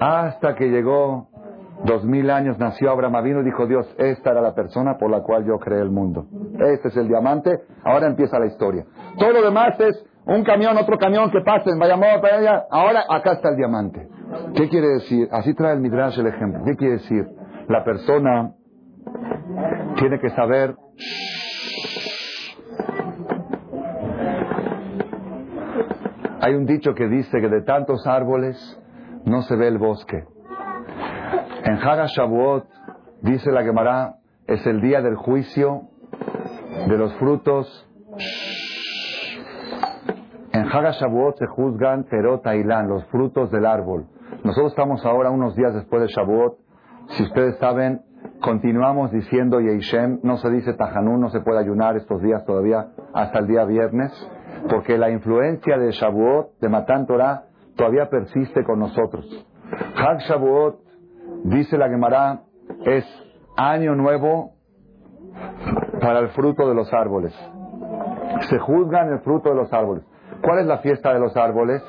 Hasta que llegó dos mil años, nació Abraham vino y dijo Dios, esta era la persona por la cual yo creé el mundo. Este es el diamante, ahora empieza la historia. Todo lo demás es un camión, otro camión que pasen, vayamos para allá. Ahora acá está el diamante. ¿Qué quiere decir? Así trae el Midrash el ejemplo. ¿Qué quiere decir? La persona tiene que saber Hay un dicho que dice que de tantos árboles no se ve el bosque. En Haga Shavuot dice la Gemara es el día del juicio de los frutos. En Haga Shavuot se juzgan Perot Ailán, los frutos del árbol. Nosotros estamos ahora unos días después de Shavuot. Si ustedes saben, continuamos diciendo Yeishem, no se dice Tajanún, no se puede ayunar estos días todavía hasta el día viernes, porque la influencia de Shavuot, de Matan Torah, todavía persiste con nosotros. Hag Shavuot Dice la Gemara, es año nuevo para el fruto de los árboles. Se juzgan el fruto de los árboles. ¿Cuál es la fiesta de los árboles?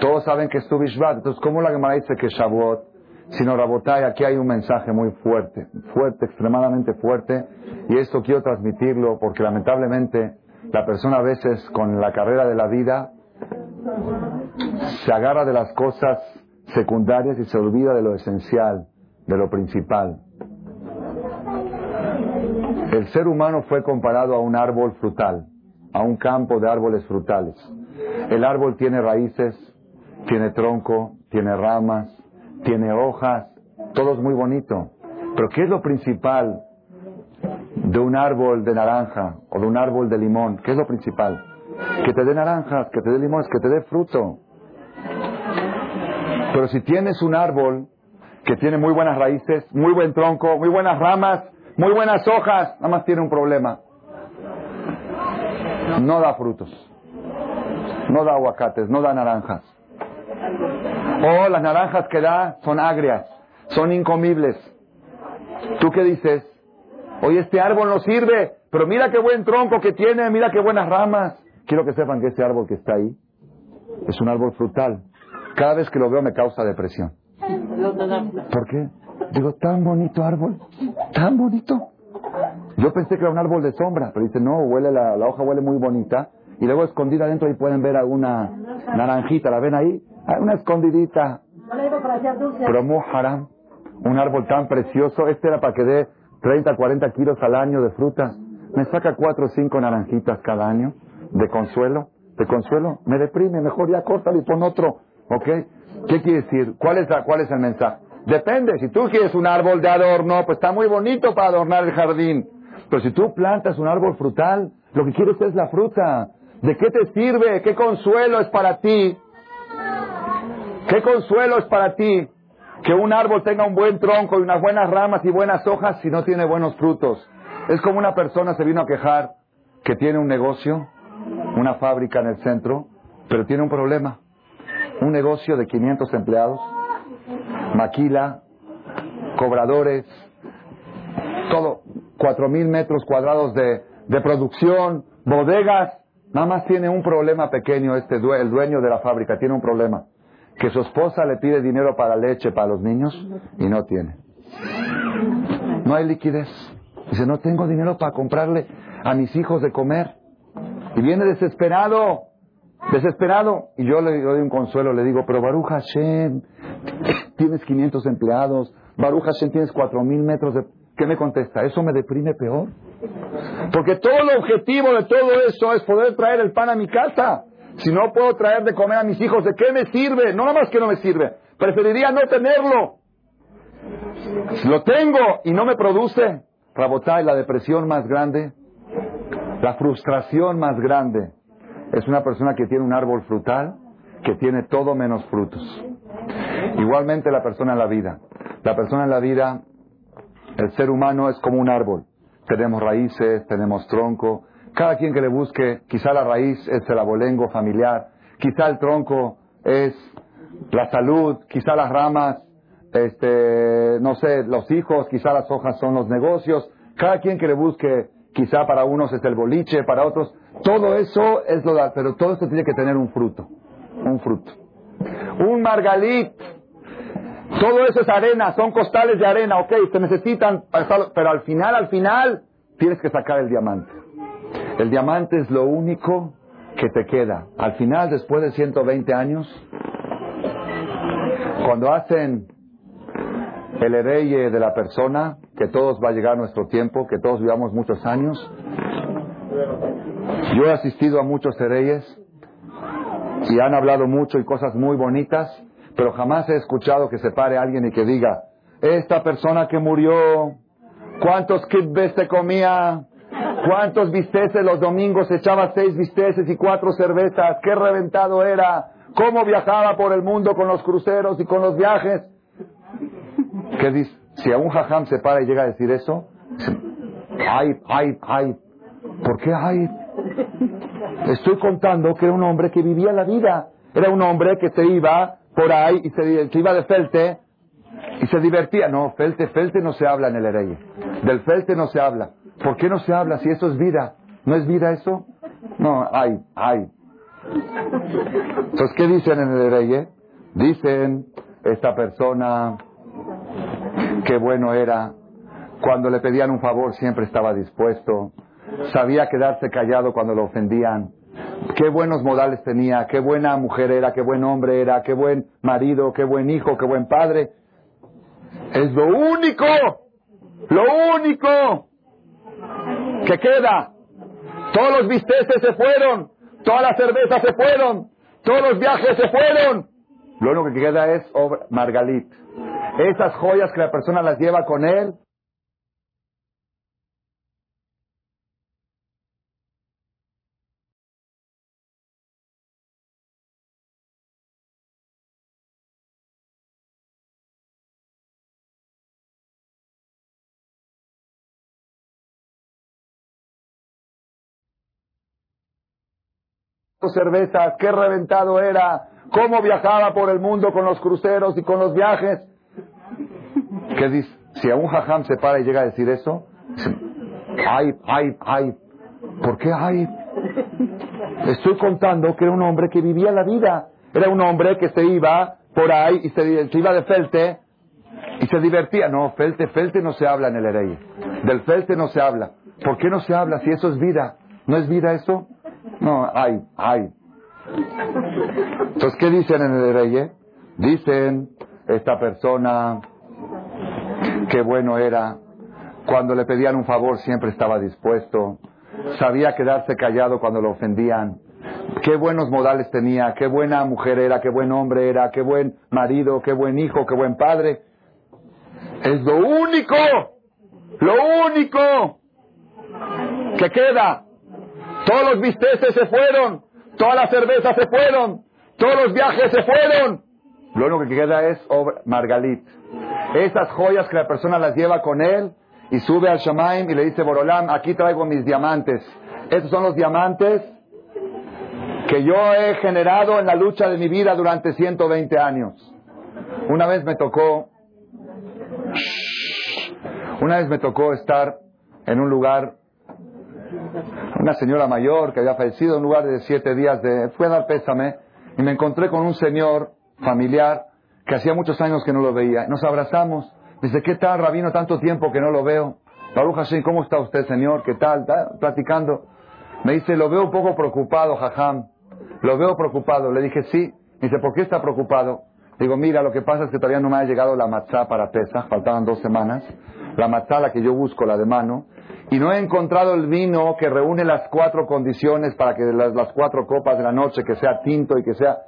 Todos saben que es tu Bishvat. Entonces, ¿cómo la Gemara dice que Shavuot? Sino Rabotai, aquí hay un mensaje muy fuerte, fuerte, extremadamente fuerte. Y esto quiero transmitirlo porque lamentablemente la persona a veces con la carrera de la vida se agarra de las cosas secundarias y se olvida de lo esencial, de lo principal. El ser humano fue comparado a un árbol frutal, a un campo de árboles frutales. El árbol tiene raíces, tiene tronco, tiene ramas, tiene hojas, todo es muy bonito. Pero ¿qué es lo principal de un árbol de naranja o de un árbol de limón? ¿Qué es lo principal? Que te dé naranjas, que te dé limones, que te dé fruto. Pero si tienes un árbol que tiene muy buenas raíces, muy buen tronco, muy buenas ramas, muy buenas hojas, nada más tiene un problema. No da frutos. No da aguacates, no da naranjas. O las naranjas que da son agrias, son incomibles. ¿Tú qué dices? Oye, este árbol no sirve, pero mira qué buen tronco que tiene, mira qué buenas ramas. Quiero que sepan que este árbol que está ahí es un árbol frutal. Cada vez que lo veo me causa depresión. ¿Por qué? Digo, tan bonito árbol, tan bonito. Yo pensé que era un árbol de sombra, pero dice, no, huele la, hoja huele muy bonita. Y luego escondida adentro ahí pueden ver alguna naranjita, ¿la ven ahí? Hay una escondidita. Pero haram, un árbol tan precioso, este era para que dé 30, 40 kilos al año de frutas. Me saca 4 o 5 naranjitas cada año de consuelo. De consuelo, me deprime, mejor ya córtalo y pon otro. ¿Ok? ¿Qué quiere decir? ¿Cuál es, ¿Cuál es el mensaje? Depende, si tú quieres un árbol de adorno, pues está muy bonito para adornar el jardín. Pero si tú plantas un árbol frutal, lo que quieres es la fruta. ¿De qué te sirve? ¿Qué consuelo es para ti? ¿Qué consuelo es para ti que un árbol tenga un buen tronco y unas buenas ramas y buenas hojas si no tiene buenos frutos? Es como una persona se vino a quejar que tiene un negocio, una fábrica en el centro, pero tiene un problema un negocio de 500 empleados, maquila, cobradores, todo, 4.000 metros cuadrados de, de, producción, bodegas. Nada más tiene un problema pequeño este el dueño de la fábrica, tiene un problema. Que su esposa le pide dinero para leche para los niños y no tiene. No hay liquidez. Dice, no tengo dinero para comprarle a mis hijos de comer. Y viene desesperado desesperado. Y yo le doy un consuelo, le digo, pero Baruch Hashem, tienes 500 empleados, Baruch Hashem tienes 4.000 metros de... ¿Qué me contesta? ¿Eso me deprime peor? Porque todo el objetivo de todo eso es poder traer el pan a mi casa. Si no puedo traer de comer a mis hijos, ¿de qué me sirve? No más que no me sirve. Preferiría no tenerlo. Lo tengo y no me produce, Rabotay, la depresión más grande, la frustración más grande es una persona que tiene un árbol frutal que tiene todo menos frutos. Igualmente la persona en la vida. La persona en la vida, el ser humano es como un árbol. Tenemos raíces, tenemos tronco. Cada quien que le busque, quizá la raíz es el abolengo familiar, quizá el tronco es la salud, quizá las ramas, este, no sé, los hijos, quizá las hojas son los negocios. Cada quien que le busque Quizá para unos es el boliche, para otros. Todo eso es lo da, pero todo esto tiene que tener un fruto. Un fruto. Un margalit. Todo eso es arena, son costales de arena, ok, se necesitan, pero al final, al final, tienes que sacar el diamante. El diamante es lo único que te queda. Al final, después de 120 años, cuando hacen el hereye de la persona, que todos va a llegar nuestro tiempo, que todos vivamos muchos años. Yo he asistido a muchos hereyes y han hablado mucho y cosas muy bonitas, pero jamás he escuchado que se pare alguien y que diga, esta persona que murió, ¿cuántos kibbes te comía? ¿Cuántos bisteces los domingos echaba seis bisteces y cuatro cervezas? ¿Qué reventado era? ¿Cómo viajaba por el mundo con los cruceros y con los viajes? ¿Qué dice? Si a un jajam se para y llega a decir eso, ay, ay, ay, ¿por qué ay? Estoy contando que era un hombre que vivía la vida. Era un hombre que se iba por ahí y se, iba de felte y se divertía. No, felte, felte no se habla en el Ereye. Del felte no se habla. ¿Por qué no se habla si eso es vida? ¿No es vida eso? No, hay, hay. Entonces, ¿qué dicen en el Ereye? Dicen, esta persona, qué bueno era, cuando le pedían un favor siempre estaba dispuesto, sabía quedarse callado cuando lo ofendían, qué buenos modales tenía, qué buena mujer era, qué buen hombre era, qué buen marido, qué buen hijo, qué buen padre. Es lo único, lo único que queda. Todos los bisteces se fueron, todas las cervezas se fueron, todos los viajes se fueron. Lo único que queda es Margalit. Esas joyas que la persona las lleva con él, cervezas, qué reventado era, cómo viajaba por el mundo con los cruceros y con los viajes. ¿Qué dice? Si a un jajam se para y llega a decir eso, ay, ay, ay, ¿por qué ay? Estoy contando que era un hombre que vivía la vida. Era un hombre que se iba por ahí y se, iba de felte y se divertía. No, felte, felte no se habla en el Erey. Del felte no se habla. ¿Por qué no se habla si eso es vida? ¿No es vida eso? No, hay, hay. Entonces, ¿qué dicen en el rey? Dicen, esta persona, qué bueno era, cuando le pedían un favor siempre estaba dispuesto, sabía quedarse callado cuando lo ofendían, qué buenos modales tenía, qué buena mujer era, qué buen hombre era, qué buen marido, qué buen hijo, qué buen padre. Es lo único, lo único que queda. Todos los bisteces se fueron, todas las cervezas se fueron, todos los viajes se fueron. Lo único que queda es Margalit. Esas joyas que la persona las lleva con él y sube al Shamaim y le dice, Borolam, aquí traigo mis diamantes. Estos son los diamantes que yo he generado en la lucha de mi vida durante 120 años. Una vez me tocó, una vez me tocó estar en un lugar una señora mayor que había fallecido en lugar de siete días de... Fue a dar pésame y me encontré con un señor familiar que hacía muchos años que no lo veía. Nos abrazamos. Dice, ¿qué tal, Rabino? Tanto tiempo que no lo veo. Baruch Hashem, ¿cómo está usted, señor? ¿Qué tal? platicando. Me dice, lo veo un poco preocupado, jajam. Lo veo preocupado. Le dije, sí. Dice, ¿por qué está preocupado? Digo, mira, lo que pasa es que todavía no me ha llegado la matzá para pesa, faltaban dos semanas. La matzá, la que yo busco, la de mano, y no he encontrado el vino que reúne las cuatro condiciones para que las, cuatro copas de la noche, que sea tinto y que sea...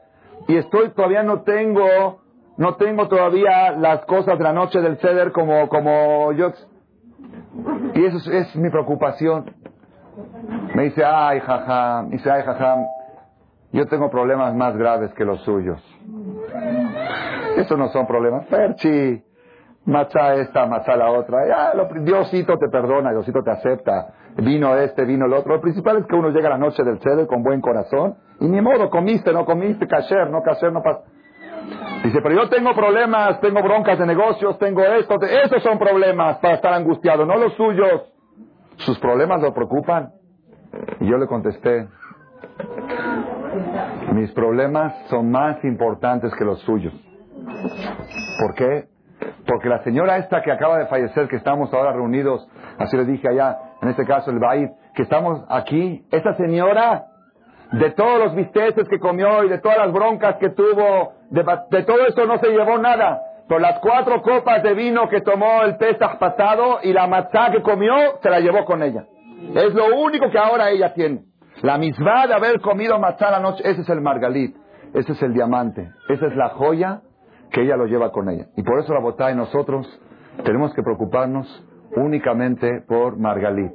Y estoy, todavía no tengo, no tengo todavía las cosas de la noche del ceder como, como yo... Y eso es, es mi preocupación. Me dice, ay, jaja, me dice, ay, jaja, yo tengo problemas más graves que los suyos. Eso no son problemas. Perchi, macha esta, macha la otra. Ya, lo, Diosito te perdona, Diosito te acepta. Vino este, vino el otro. Lo principal es que uno llega a la noche del ceder con buen corazón y ni modo, comiste, no comiste, cacher, no cacher, no pasa. Dice, pero yo tengo problemas, tengo broncas de negocios, tengo esto, esos son problemas para estar angustiado, no los suyos. ¿Sus problemas lo preocupan? Y yo le contesté, mis problemas son más importantes que los suyos. ¿Por qué? Porque la señora esta que acaba de fallecer, que estamos ahora reunidos, así le dije allá, en este caso el Baid, que estamos aquí, esa señora, de todos los bisteces que comió y de todas las broncas que tuvo, de, todo eso no se llevó nada. Por las cuatro copas de vino que tomó el Pesach pasado y la matzá que comió, se la llevó con ella. Es lo único que ahora ella tiene. La misma de haber comido matzá la noche, ese es el margalit, ese es el diamante, esa es la joya que ella lo lleva con ella. Y por eso la botá y nosotros tenemos que preocuparnos únicamente por Margalit,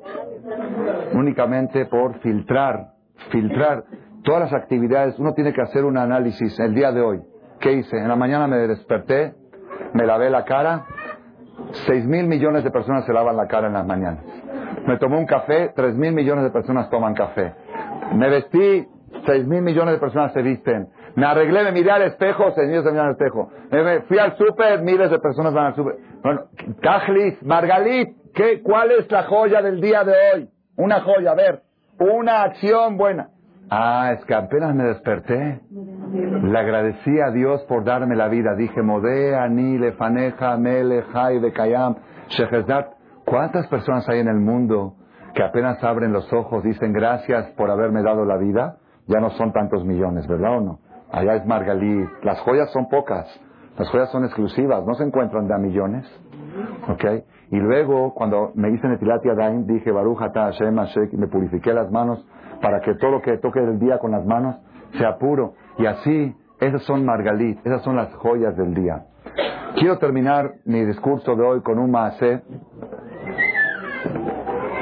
únicamente por filtrar, filtrar todas las actividades. Uno tiene que hacer un análisis el día de hoy. ¿Qué hice? En la mañana me desperté, me lavé la cara. Seis mil millones de personas se lavan la cara en las mañanas. Me tomé un café, tres mil millones de personas toman café. Me vestí, seis mil millones de personas se visten. Me arreglé, me miré al espejo, se miran al espejo. Me- Fui al súper, miles de personas van al súper. Bueno, Tajlis, Margalit, ¿qué, ¿cuál es la joya del día de hoy? Una joya, a ver, una acción buena. Ah, es que apenas me desperté. Le agradecí a Dios por darme la vida. Dije, Modea, Ni, Lefaneja, Mele, Jai, Bekayam, Shehezdat. ¿Cuántas personas hay en el mundo que apenas abren los ojos, dicen gracias por haberme dado la vida? Ya no son tantos millones, ¿verdad o no? Allá es Margalit. Las joyas son pocas. Las joyas son exclusivas. No se encuentran de a millones. ¿Ok? Y luego, cuando me hice Netilat Yadayim, dije, Baruch Ata Hashem me purifiqué las manos para que todo lo que toque del día con las manos sea puro. Y así, esas son Margalit, esas son las joyas del día. Quiero terminar mi discurso de hoy con un maasé,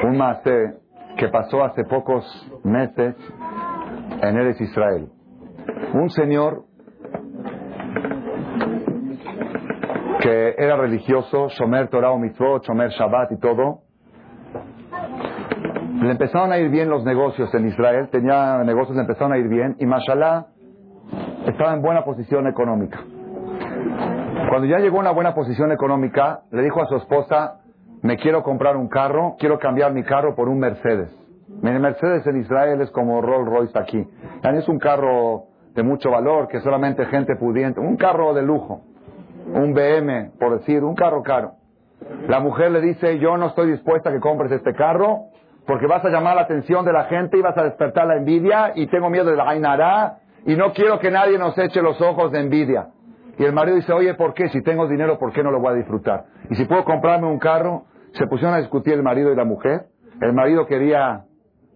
un maasé que pasó hace pocos meses en Eres Israel. Un señor que era religioso, Shomer Torah o Mitzvot, Shomer Shabbat y todo, le empezaron a ir bien los negocios en Israel, tenía negocios, le empezaron a ir bien, y Mashallah estaba en buena posición económica. Cuando ya llegó a una buena posición económica, le dijo a su esposa, me quiero comprar un carro, quiero cambiar mi carro por un Mercedes. Mercedes en Israel es como Rolls Royce aquí. Es un carro de mucho valor, que solamente gente pudiente, un carro de lujo, un BM, por decir, un carro caro. La mujer le dice, yo no estoy dispuesta a que compres este carro, porque vas a llamar la atención de la gente y vas a despertar la envidia, y tengo miedo de la Ainara, y no quiero que nadie nos eche los ojos de envidia. Y el marido dice, oye, ¿por qué? Si tengo dinero, ¿por qué no lo voy a disfrutar? Y si puedo comprarme un carro, se pusieron a discutir el marido y la mujer. El marido quería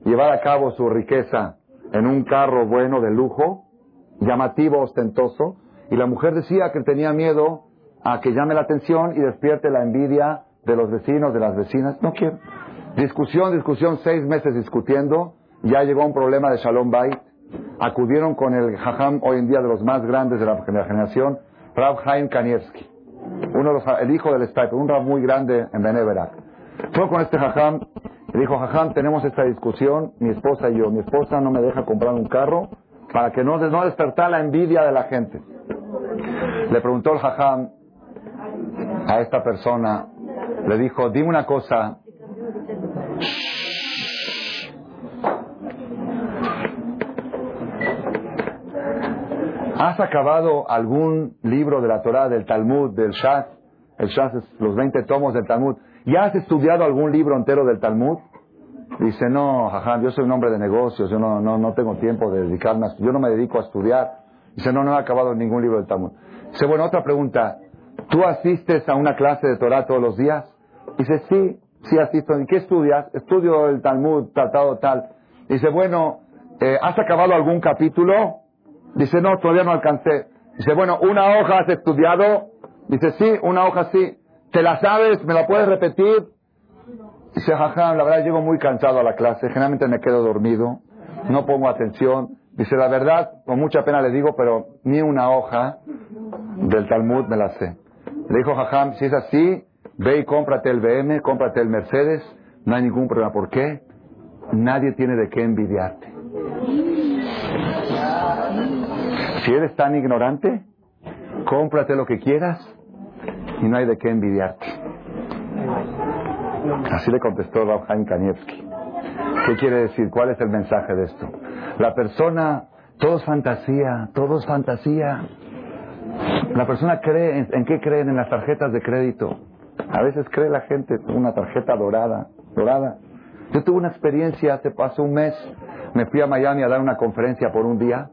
llevar a cabo su riqueza en un carro bueno de lujo, llamativo, ostentoso, y la mujer decía que tenía miedo a que llame la atención y despierte la envidia de los vecinos, de las vecinas. No quiero. Discusión, discusión, seis meses discutiendo, ya llegó un problema de Shalom Bait. Acudieron con el jajam hoy en día de los más grandes de la, generación, Rav Haim Kanievski, uno de los, el hijo del Stipe, un rab muy grande en Beneverak. Fue con este jajam, le dijo, jajam, tenemos esta discusión, mi esposa y yo. Mi esposa no me deja comprar un carro para que no, no despertar la envidia de la gente. Le preguntó el jajam a esta persona, le dijo, dime una cosa, ¿Has acabado algún libro de la Torah, del Talmud, del Shas? El Shas es los 20 tomos del Talmud. ¿Ya has estudiado algún libro entero del Talmud? Dice, no, jajam, yo soy un hombre de negocios, yo no, no, no tengo tiempo de dedicarme a yo no me dedico a estudiar. Dice, no, no he acabado ningún libro del Talmud. Dice, bueno, otra pregunta. ¿Tú asistes a una clase de Torah todos los días? Dice, sí, sí asisto. ¿Y qué estudias? Estudio el Talmud, tratado tal. Dice, bueno, eh, ¿has acabado algún capítulo? Dice, no, todavía no alcancé. Dice, bueno, ¿una hoja has estudiado? Dice, sí, una hoja sí. ¿Te la sabes? ¿Me la puedes repetir? Dice, jaja, la verdad llego muy cansado a la clase, generalmente me quedo dormido, no pongo atención. Dice, la verdad, con mucha pena le digo, pero ni una hoja del Talmud me la sé. Le dijo Jajam, si es así, ve y cómprate el BM, cómprate el Mercedes, no hay ningún problema. ¿Por qué? Nadie tiene de qué envidiarte. Si eres tan ignorante, cómprate lo que quieras y no hay de qué envidiarte. Así le contestó Rav Kanievski. ¿Qué quiere decir? ¿Cuál es el mensaje de esto? La persona, todo es fantasía, todo es fantasía. La persona cree, ¿en, qué creen? En las tarjetas de crédito. A veces cree la gente una tarjeta dorada, dorada. Yo tuve una experiencia hace, hace un mes, me fui a Miami a dar una conferencia por un día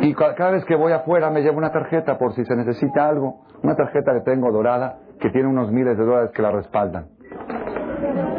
y ca- cada vez que voy afuera me llevo una tarjeta por si se necesita algo. Una tarjeta que tengo dorada que tiene unos miles de dólares que la respaldan.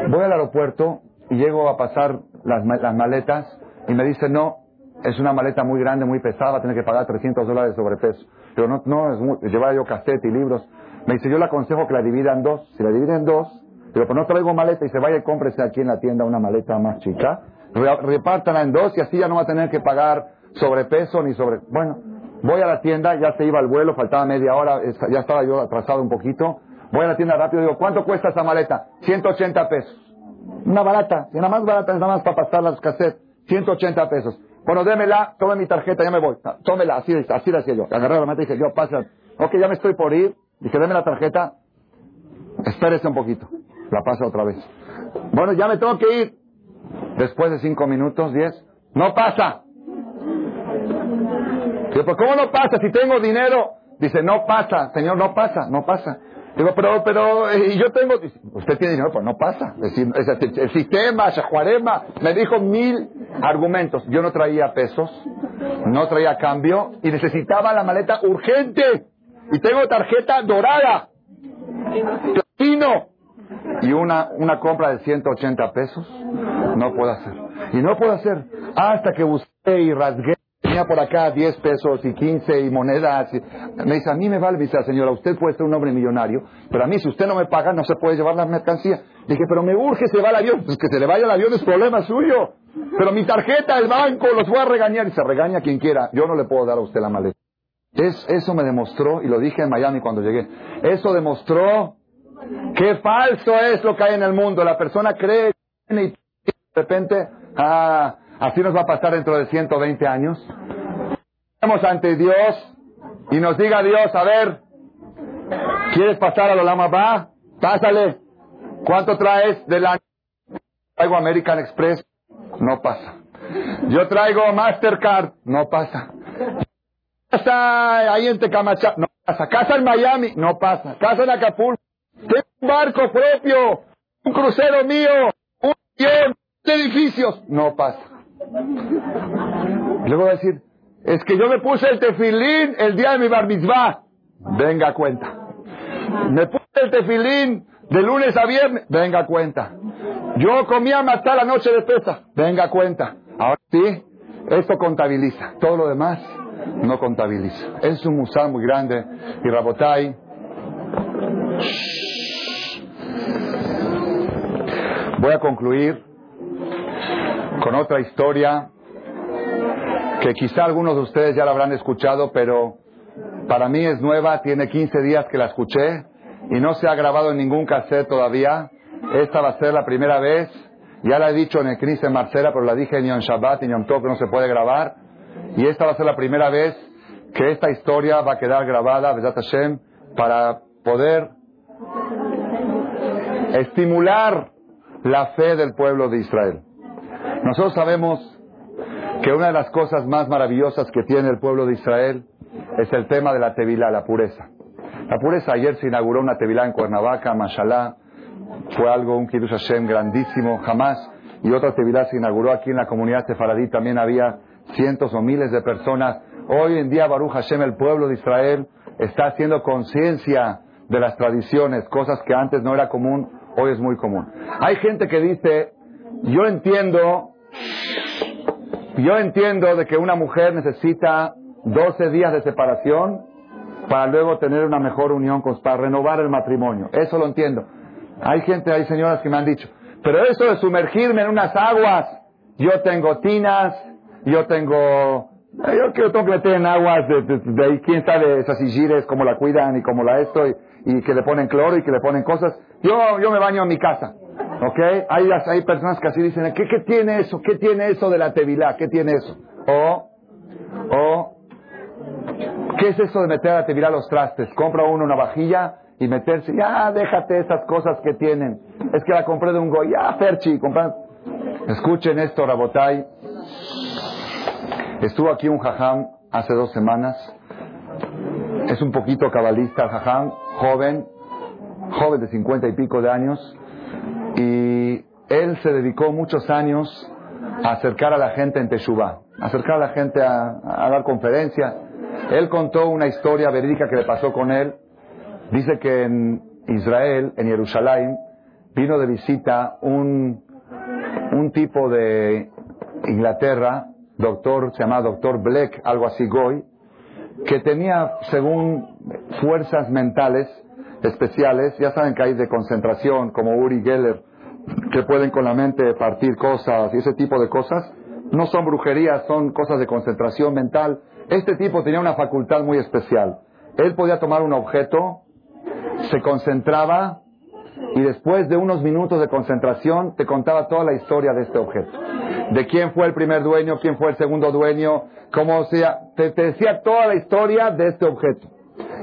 Voy al aeropuerto y llego a pasar las, las maletas y me dice no, es una maleta muy grande, muy pesada, va a tener que pagar 300 dólares de sobrepeso. Pero no, no, es muy- llevaba yo cassette y libros. Me dice, yo le aconsejo que la divida en dos. Si la divide en dos, digo, pues no traigo maleta y se vaya y cómprese aquí en la tienda una maleta más chica. Re- repártala en dos y así ya no va a tener que pagar sobrepeso ni sobre... Bueno, voy a la tienda, ya se iba al vuelo, faltaba media hora, ya estaba yo atrasado un poquito. Voy a la tienda rápido y digo, ¿cuánto cuesta esa maleta? 180 pesos. Una barata, y nada más barata, es nada más para pasar las cassettes. 180 pesos. Bueno, démela, tome mi tarjeta, ya me voy. Tómela, así, así decía yo. Agarré la mata y dije, yo, pasa. Ok, ya me estoy por ir. Dije, deme la tarjeta. Espérese un poquito. La pasa otra vez. Bueno, ya me tengo que ir. Después de cinco minutos, diez, no pasa. Digo, pues ¿cómo no pasa? Si tengo dinero. Dice, no pasa, señor, no pasa, no pasa. Digo, pero, pero, eh, yo tengo, usted tiene dinero, pues no pasa. El, el sistema, Shahuarema, me dijo mil argumentos. Yo no traía pesos, no traía cambio y necesitaba la maleta urgente. Y tengo tarjeta dorada, platino. Y una, una compra de 180 pesos, no puedo hacer. Y no puedo hacer hasta que busqué y rasgué por acá 10 pesos y 15 y monedas. Me dice, a mí me vale, dice señora, usted puede ser un hombre millonario, pero a mí si usted no me paga no se puede llevar la mercancía. dije, pero me urge, se va el avión. Pues que se le vaya el avión es problema suyo. Pero mi tarjeta, el banco, los voy a regañar. Y se regaña quien quiera. Yo no le puedo dar a usted la maleta. Es, eso me demostró, y lo dije en Miami cuando llegué, eso demostró que falso es lo que hay en el mundo. La persona cree y de repente, ah, Así nos va a pasar dentro de 120 años. Estamos ante Dios y nos diga Dios, a ver, ¿quieres pasar a lo Lama Va? Pásale. ¿Cuánto traes del año? Traigo American Express. No pasa. Yo traigo Mastercard. No pasa. Casa ahí en Tecamacha. No pasa. Casa en Miami. No pasa. Casa en Acapulco. Tengo un barco propio. Un crucero mío. Un avión. Edificios. No pasa. Y luego va a decir, es que yo me puse el tefilín el día de mi bar mitzvah. Venga cuenta. Me puse el tefilín de lunes a viernes. Venga cuenta. Yo comía matar la noche de pesa. Venga cuenta. Ahora sí, esto contabiliza. Todo lo demás no contabiliza. Es un musal muy grande. Y Rabotai. Voy a concluir con otra historia que quizá algunos de ustedes ya la habrán escuchado, pero para mí es nueva, tiene 15 días que la escuché y no se ha grabado en ningún cassette todavía. Esta va a ser la primera vez, ya la he dicho en el Knis en Marcela, pero la dije en Yom Shabbat en Yom que no se puede grabar. Y esta va a ser la primera vez que esta historia va a quedar grabada, Hashem, para poder estimular la fe del pueblo de Israel. Nosotros sabemos que una de las cosas más maravillosas que tiene el pueblo de Israel es el tema de la tevilá, la pureza. La pureza, ayer se inauguró una tevilá en Cuernavaca, Mashallah, fue algo, un Kiddush Hashem grandísimo, jamás, y otra tevilá se inauguró aquí en la comunidad sefaradí, también había cientos o miles de personas. Hoy en día, Baruch Hashem, el pueblo de Israel, está haciendo conciencia de las tradiciones, cosas que antes no era común, hoy es muy común. Hay gente que dice, yo entiendo, yo entiendo de que una mujer necesita 12 días de separación para luego tener una mejor unión, con, para renovar el matrimonio. Eso lo entiendo. Hay gente, hay señoras que me han dicho, pero eso de sumergirme en unas aguas, yo tengo tinas, yo tengo, yo quiero tengo que en aguas de, ahí, quién sabe esas sigires, cómo la cuidan y cómo la esto, y, que le ponen cloro y que le ponen cosas. Yo, yo me baño en mi casa. ¿Ok? Hay, hay personas que así dicen, ¿qué, ¿qué tiene eso? ¿Qué tiene eso de la tevilá? ¿Qué tiene eso? O, o, ¿qué es eso de meter a la tevilá los trastes? Compra uno una vajilla y meterse, ya, déjate esas cosas que tienen. Es que la compré de un goy, ya, Ferchi, compran. Escuchen esto, Rabotai. Estuvo aquí un jajam hace dos semanas. Es un poquito cabalista el jajam, joven, joven de cincuenta y pico de años y él se dedicó muchos años a acercar a la gente en Teshuvah, acercar a la gente a, dar conferencias. Él contó una historia verídica que le pasó con él. Dice que en Israel, en Jerusalén, vino de visita un, un tipo de Inglaterra, doctor, se llama doctor Black, algo así Goy, que tenía, según fuerzas mentales especiales, ya saben que hay de concentración, como Uri Geller, que pueden con la mente partir cosas y ese tipo de cosas, no son brujerías, son cosas de concentración mental. Este tipo tenía una facultad muy especial. Él podía tomar un objeto, se concentraba y después de unos minutos de concentración te contaba toda la historia de este objeto. de quién fue el primer dueño, quién fue el segundo dueño, cómo sea, te, te decía toda la historia de este objeto.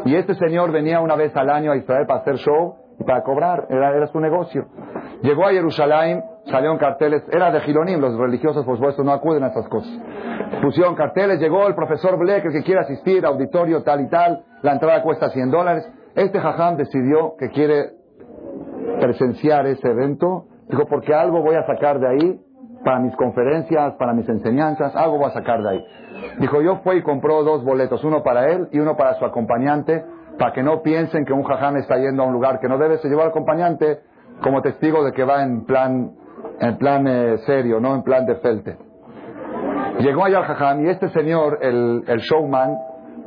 Y este señor venía una vez al año a Israel para hacer show y para cobrar, era, era su negocio. Llegó a Jerusalén, salieron carteles, era de Gironim, los religiosos por supuesto no acuden a esas cosas. Pusieron carteles, llegó el profesor Bleck, el que quiere asistir, auditorio tal y tal, la entrada cuesta 100 dólares. Este jajam decidió que quiere presenciar ese evento, dijo, porque algo voy a sacar de ahí para mis conferencias, para mis enseñanzas, algo voy a sacar de ahí. Dijo, yo fui y compró dos boletos, uno para él y uno para su acompañante, para que no piensen que un jajam está yendo a un lugar que no debe, se llevó al acompañante como testigo de que va en plan, en plan eh, serio, no en plan de felte. Llegó allá al jajam y este señor, el, el showman,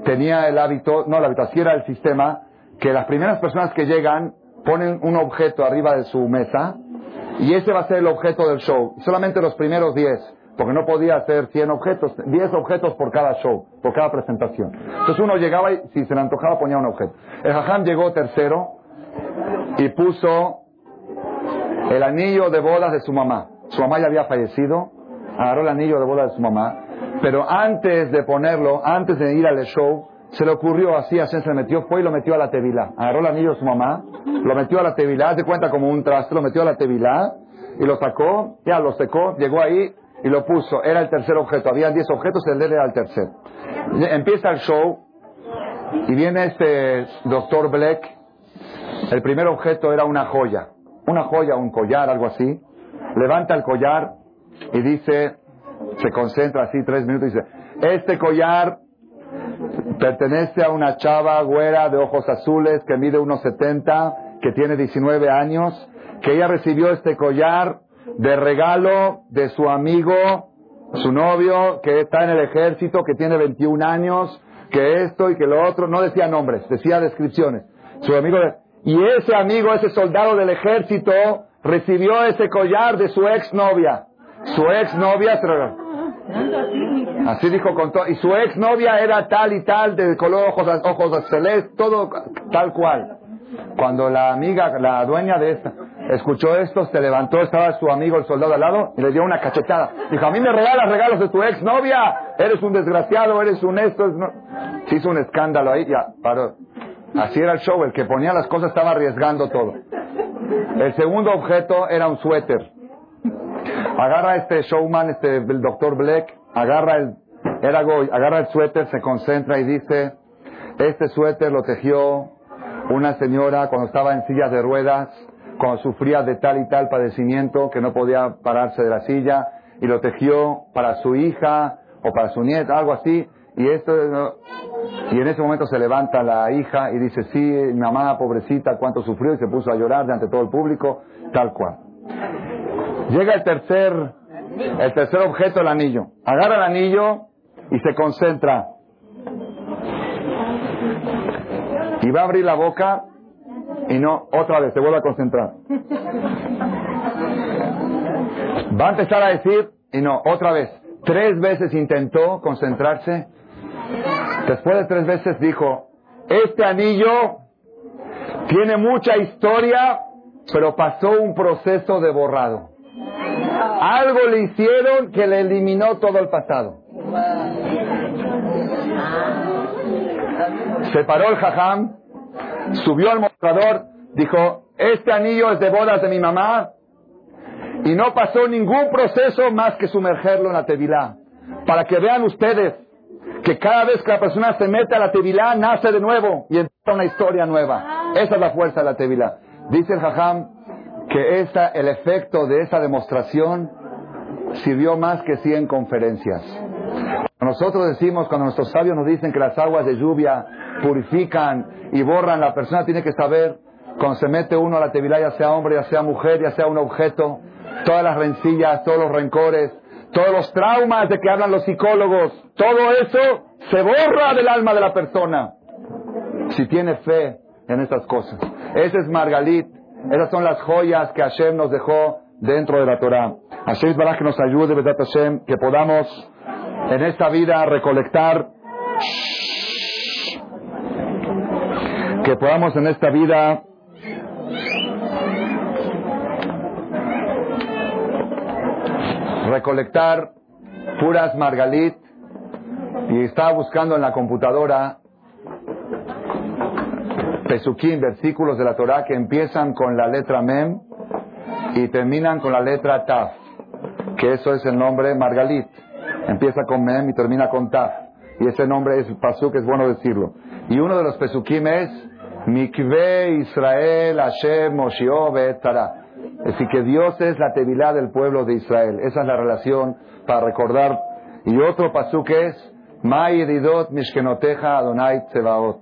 tenía el hábito, no el hábito, así era el sistema, que las primeras personas que llegan ponen un objeto arriba de su mesa y ese va a ser el objeto del show. Solamente los primeros 10, porque no podía hacer 100 objetos, 10 objetos por cada show, por cada presentación. Entonces uno llegaba y si se le antojaba ponía un objeto. El jajam llegó tercero y puso el anillo de bodas de su mamá. Su mamá ya había fallecido, agarró el anillo de bodas de su mamá, pero antes de ponerlo, antes de ir al show, se le ocurrió así, así se le metió, fue y lo metió a la tevilá. Agarró el anillo de su mamá, lo metió a la tevilá, se cuenta como un traste, lo metió a la tevilá y lo sacó, ya lo secó, llegó ahí y lo puso. Era el tercer objeto, había 10 objetos, el de era el tercer. Empieza el show y viene este doctor Black. El primer objeto era una joya, una joya, un collar, algo así. Levanta el collar y dice, se concentra así tres minutos y dice, este collar pertenece a una chava güera de ojos azules que mide unos 70, que tiene 19 años, que ella recibió este collar de regalo de su amigo, su novio, que está en el ejército, que tiene 21 años, que esto y que lo otro, no decía nombres, decía descripciones. Su amigo, y ese amigo, ese soldado del ejército, recibió ese collar de su exnovia. Su exnovia Así dijo con todo. Y su exnovia era tal y tal, de color ojos, ojos celestes, todo tal cual. Cuando la amiga, la dueña de esta, escuchó esto, se levantó, estaba su amigo el soldado al lado y le dio una cachetada. Dijo, a mí me regalas regalos de tu exnovia, eres un desgraciado, eres un esto. Se hizo un escándalo ahí, ya, paró. Así era el show, el que ponía las cosas estaba arriesgando todo. El segundo objeto era un suéter. Agarra este showman, este el doctor Black, agarra el, era Goy, agarra el suéter, se concentra y dice, este suéter lo tejió una señora cuando estaba en sillas de ruedas, cuando sufría de tal y tal padecimiento que no podía pararse de la silla, y lo tejió para su hija o para su nieta, algo así, y esto y en ese momento se levanta la hija y dice, sí, mi mamá, pobrecita, cuánto sufrió, y se puso a llorar delante de todo el público, tal cual. Llega el tercer, el tercer objeto, el anillo. Agarra el anillo y se concentra. Y va a abrir la boca y no, otra vez, se vuelve a concentrar. Va a empezar a decir y no, otra vez. Tres veces intentó concentrarse. Después de tres veces dijo, este anillo tiene mucha historia, pero pasó un proceso de borrado. Algo le hicieron que le eliminó todo el pasado. Se paró el jajam, subió al mostrador, dijo, este anillo es de bodas de mi mamá, y no pasó ningún proceso más que sumergerlo en la tevilá. Para que vean ustedes que cada vez que la persona se mete a la tevilá, nace de nuevo y empieza una historia nueva. Esa es la fuerza de la tevilá. Dice el jajam, que esa, el efecto de esa demostración sirvió más que 100 conferencias. Nosotros decimos, cuando nuestros sabios nos dicen que las aguas de lluvia purifican y borran, la persona tiene que saber, cuando se mete uno a la tevilá, ya sea hombre, ya sea mujer, ya sea un objeto, todas las rencillas, todos los rencores, todos los traumas de que hablan los psicólogos, todo eso se borra del alma de la persona. Si tiene fe en estas cosas. Ese es Margalit, esas son las joyas que Hashem nos dejó dentro de la Torah. Hashem que nos ayude, ¿verdad Hashem? Que podamos en esta vida recolectar, que podamos en esta vida recolectar puras margalit y estaba buscando en la computadora Pesukim, versículos de la Torah que empiezan con la letra Mem y terminan con la letra Taf, que eso es el nombre Margalit. Empieza con Mem y termina con Taf. Y ese nombre es Pasuk, es bueno decirlo. Y uno de los Pesukim es Mikve Israel Hashem Moshio Tara. Decir, que Dios es la tevilá del pueblo de Israel. Esa es la relación para recordar. Y otro Pasuk es Ma'ididot Mishkenoteja Adonai Tsebaot.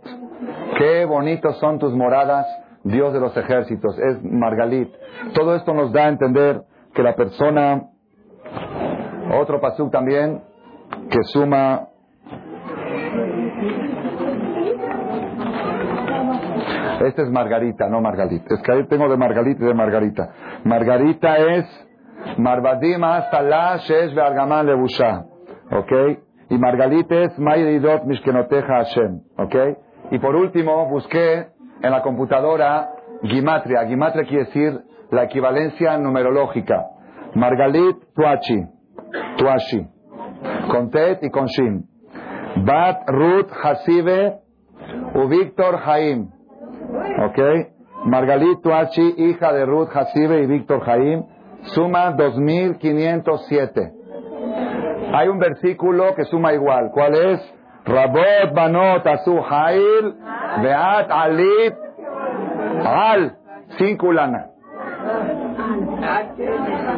Qué bonitos son tus moradas, Dios de los ejércitos. Es Margalit. Todo esto nos da a entender que la persona, otro pasuk también, que suma Este es Margarita, no Margarita. Es que ahí tengo de Margarita y de Margarita. Margarita es Marbadim Salah Shesh Be'argaman Lebusha. ¿Ok? Y Margarita es Mayridot Mishkenoteja Hashem. ¿Ok? Y por último, busqué en la computadora Gimatria. Gimatria quiere decir la equivalencia numerológica. Margalit Tuachi. Tuashi. Con Tet y con Shin. Bat Ruth Hasibe u Víctor. ¿Ok? Margalit Tuachi, hija de Ruth Hasibe y Víctor Jaim, suma 2507. Hay un versículo que suma igual. ¿Cuál es? Rabot banot asu hail beat alit al sin culana.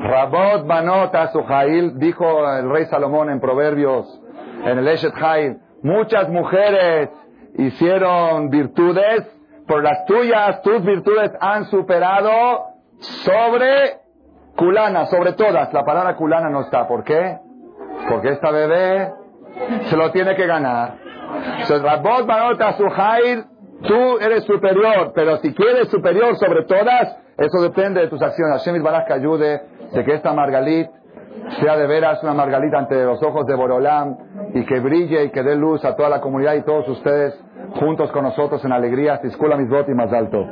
Rabot banot asu hail dijo el rey Salomón en Proverbios en el Eshet Hail muchas mujeres hicieron virtudes por las tuyas tus virtudes han superado sobre culana, sobre todas. La palabra culana no está. ¿Por qué? Porque esta bebé se lo tiene que ganar. Tú eres superior, pero si quieres superior sobre todas, eso depende de tus acciones. Hashem Barak ayude de que esta Margalit sea de veras una Margalita ante los ojos de Borolam y que brille y que dé luz a toda la comunidad y todos ustedes juntos con nosotros en alegría. Tiscula mis y más alto.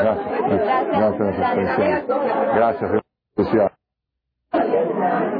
Gracias. Gracias. Gracias.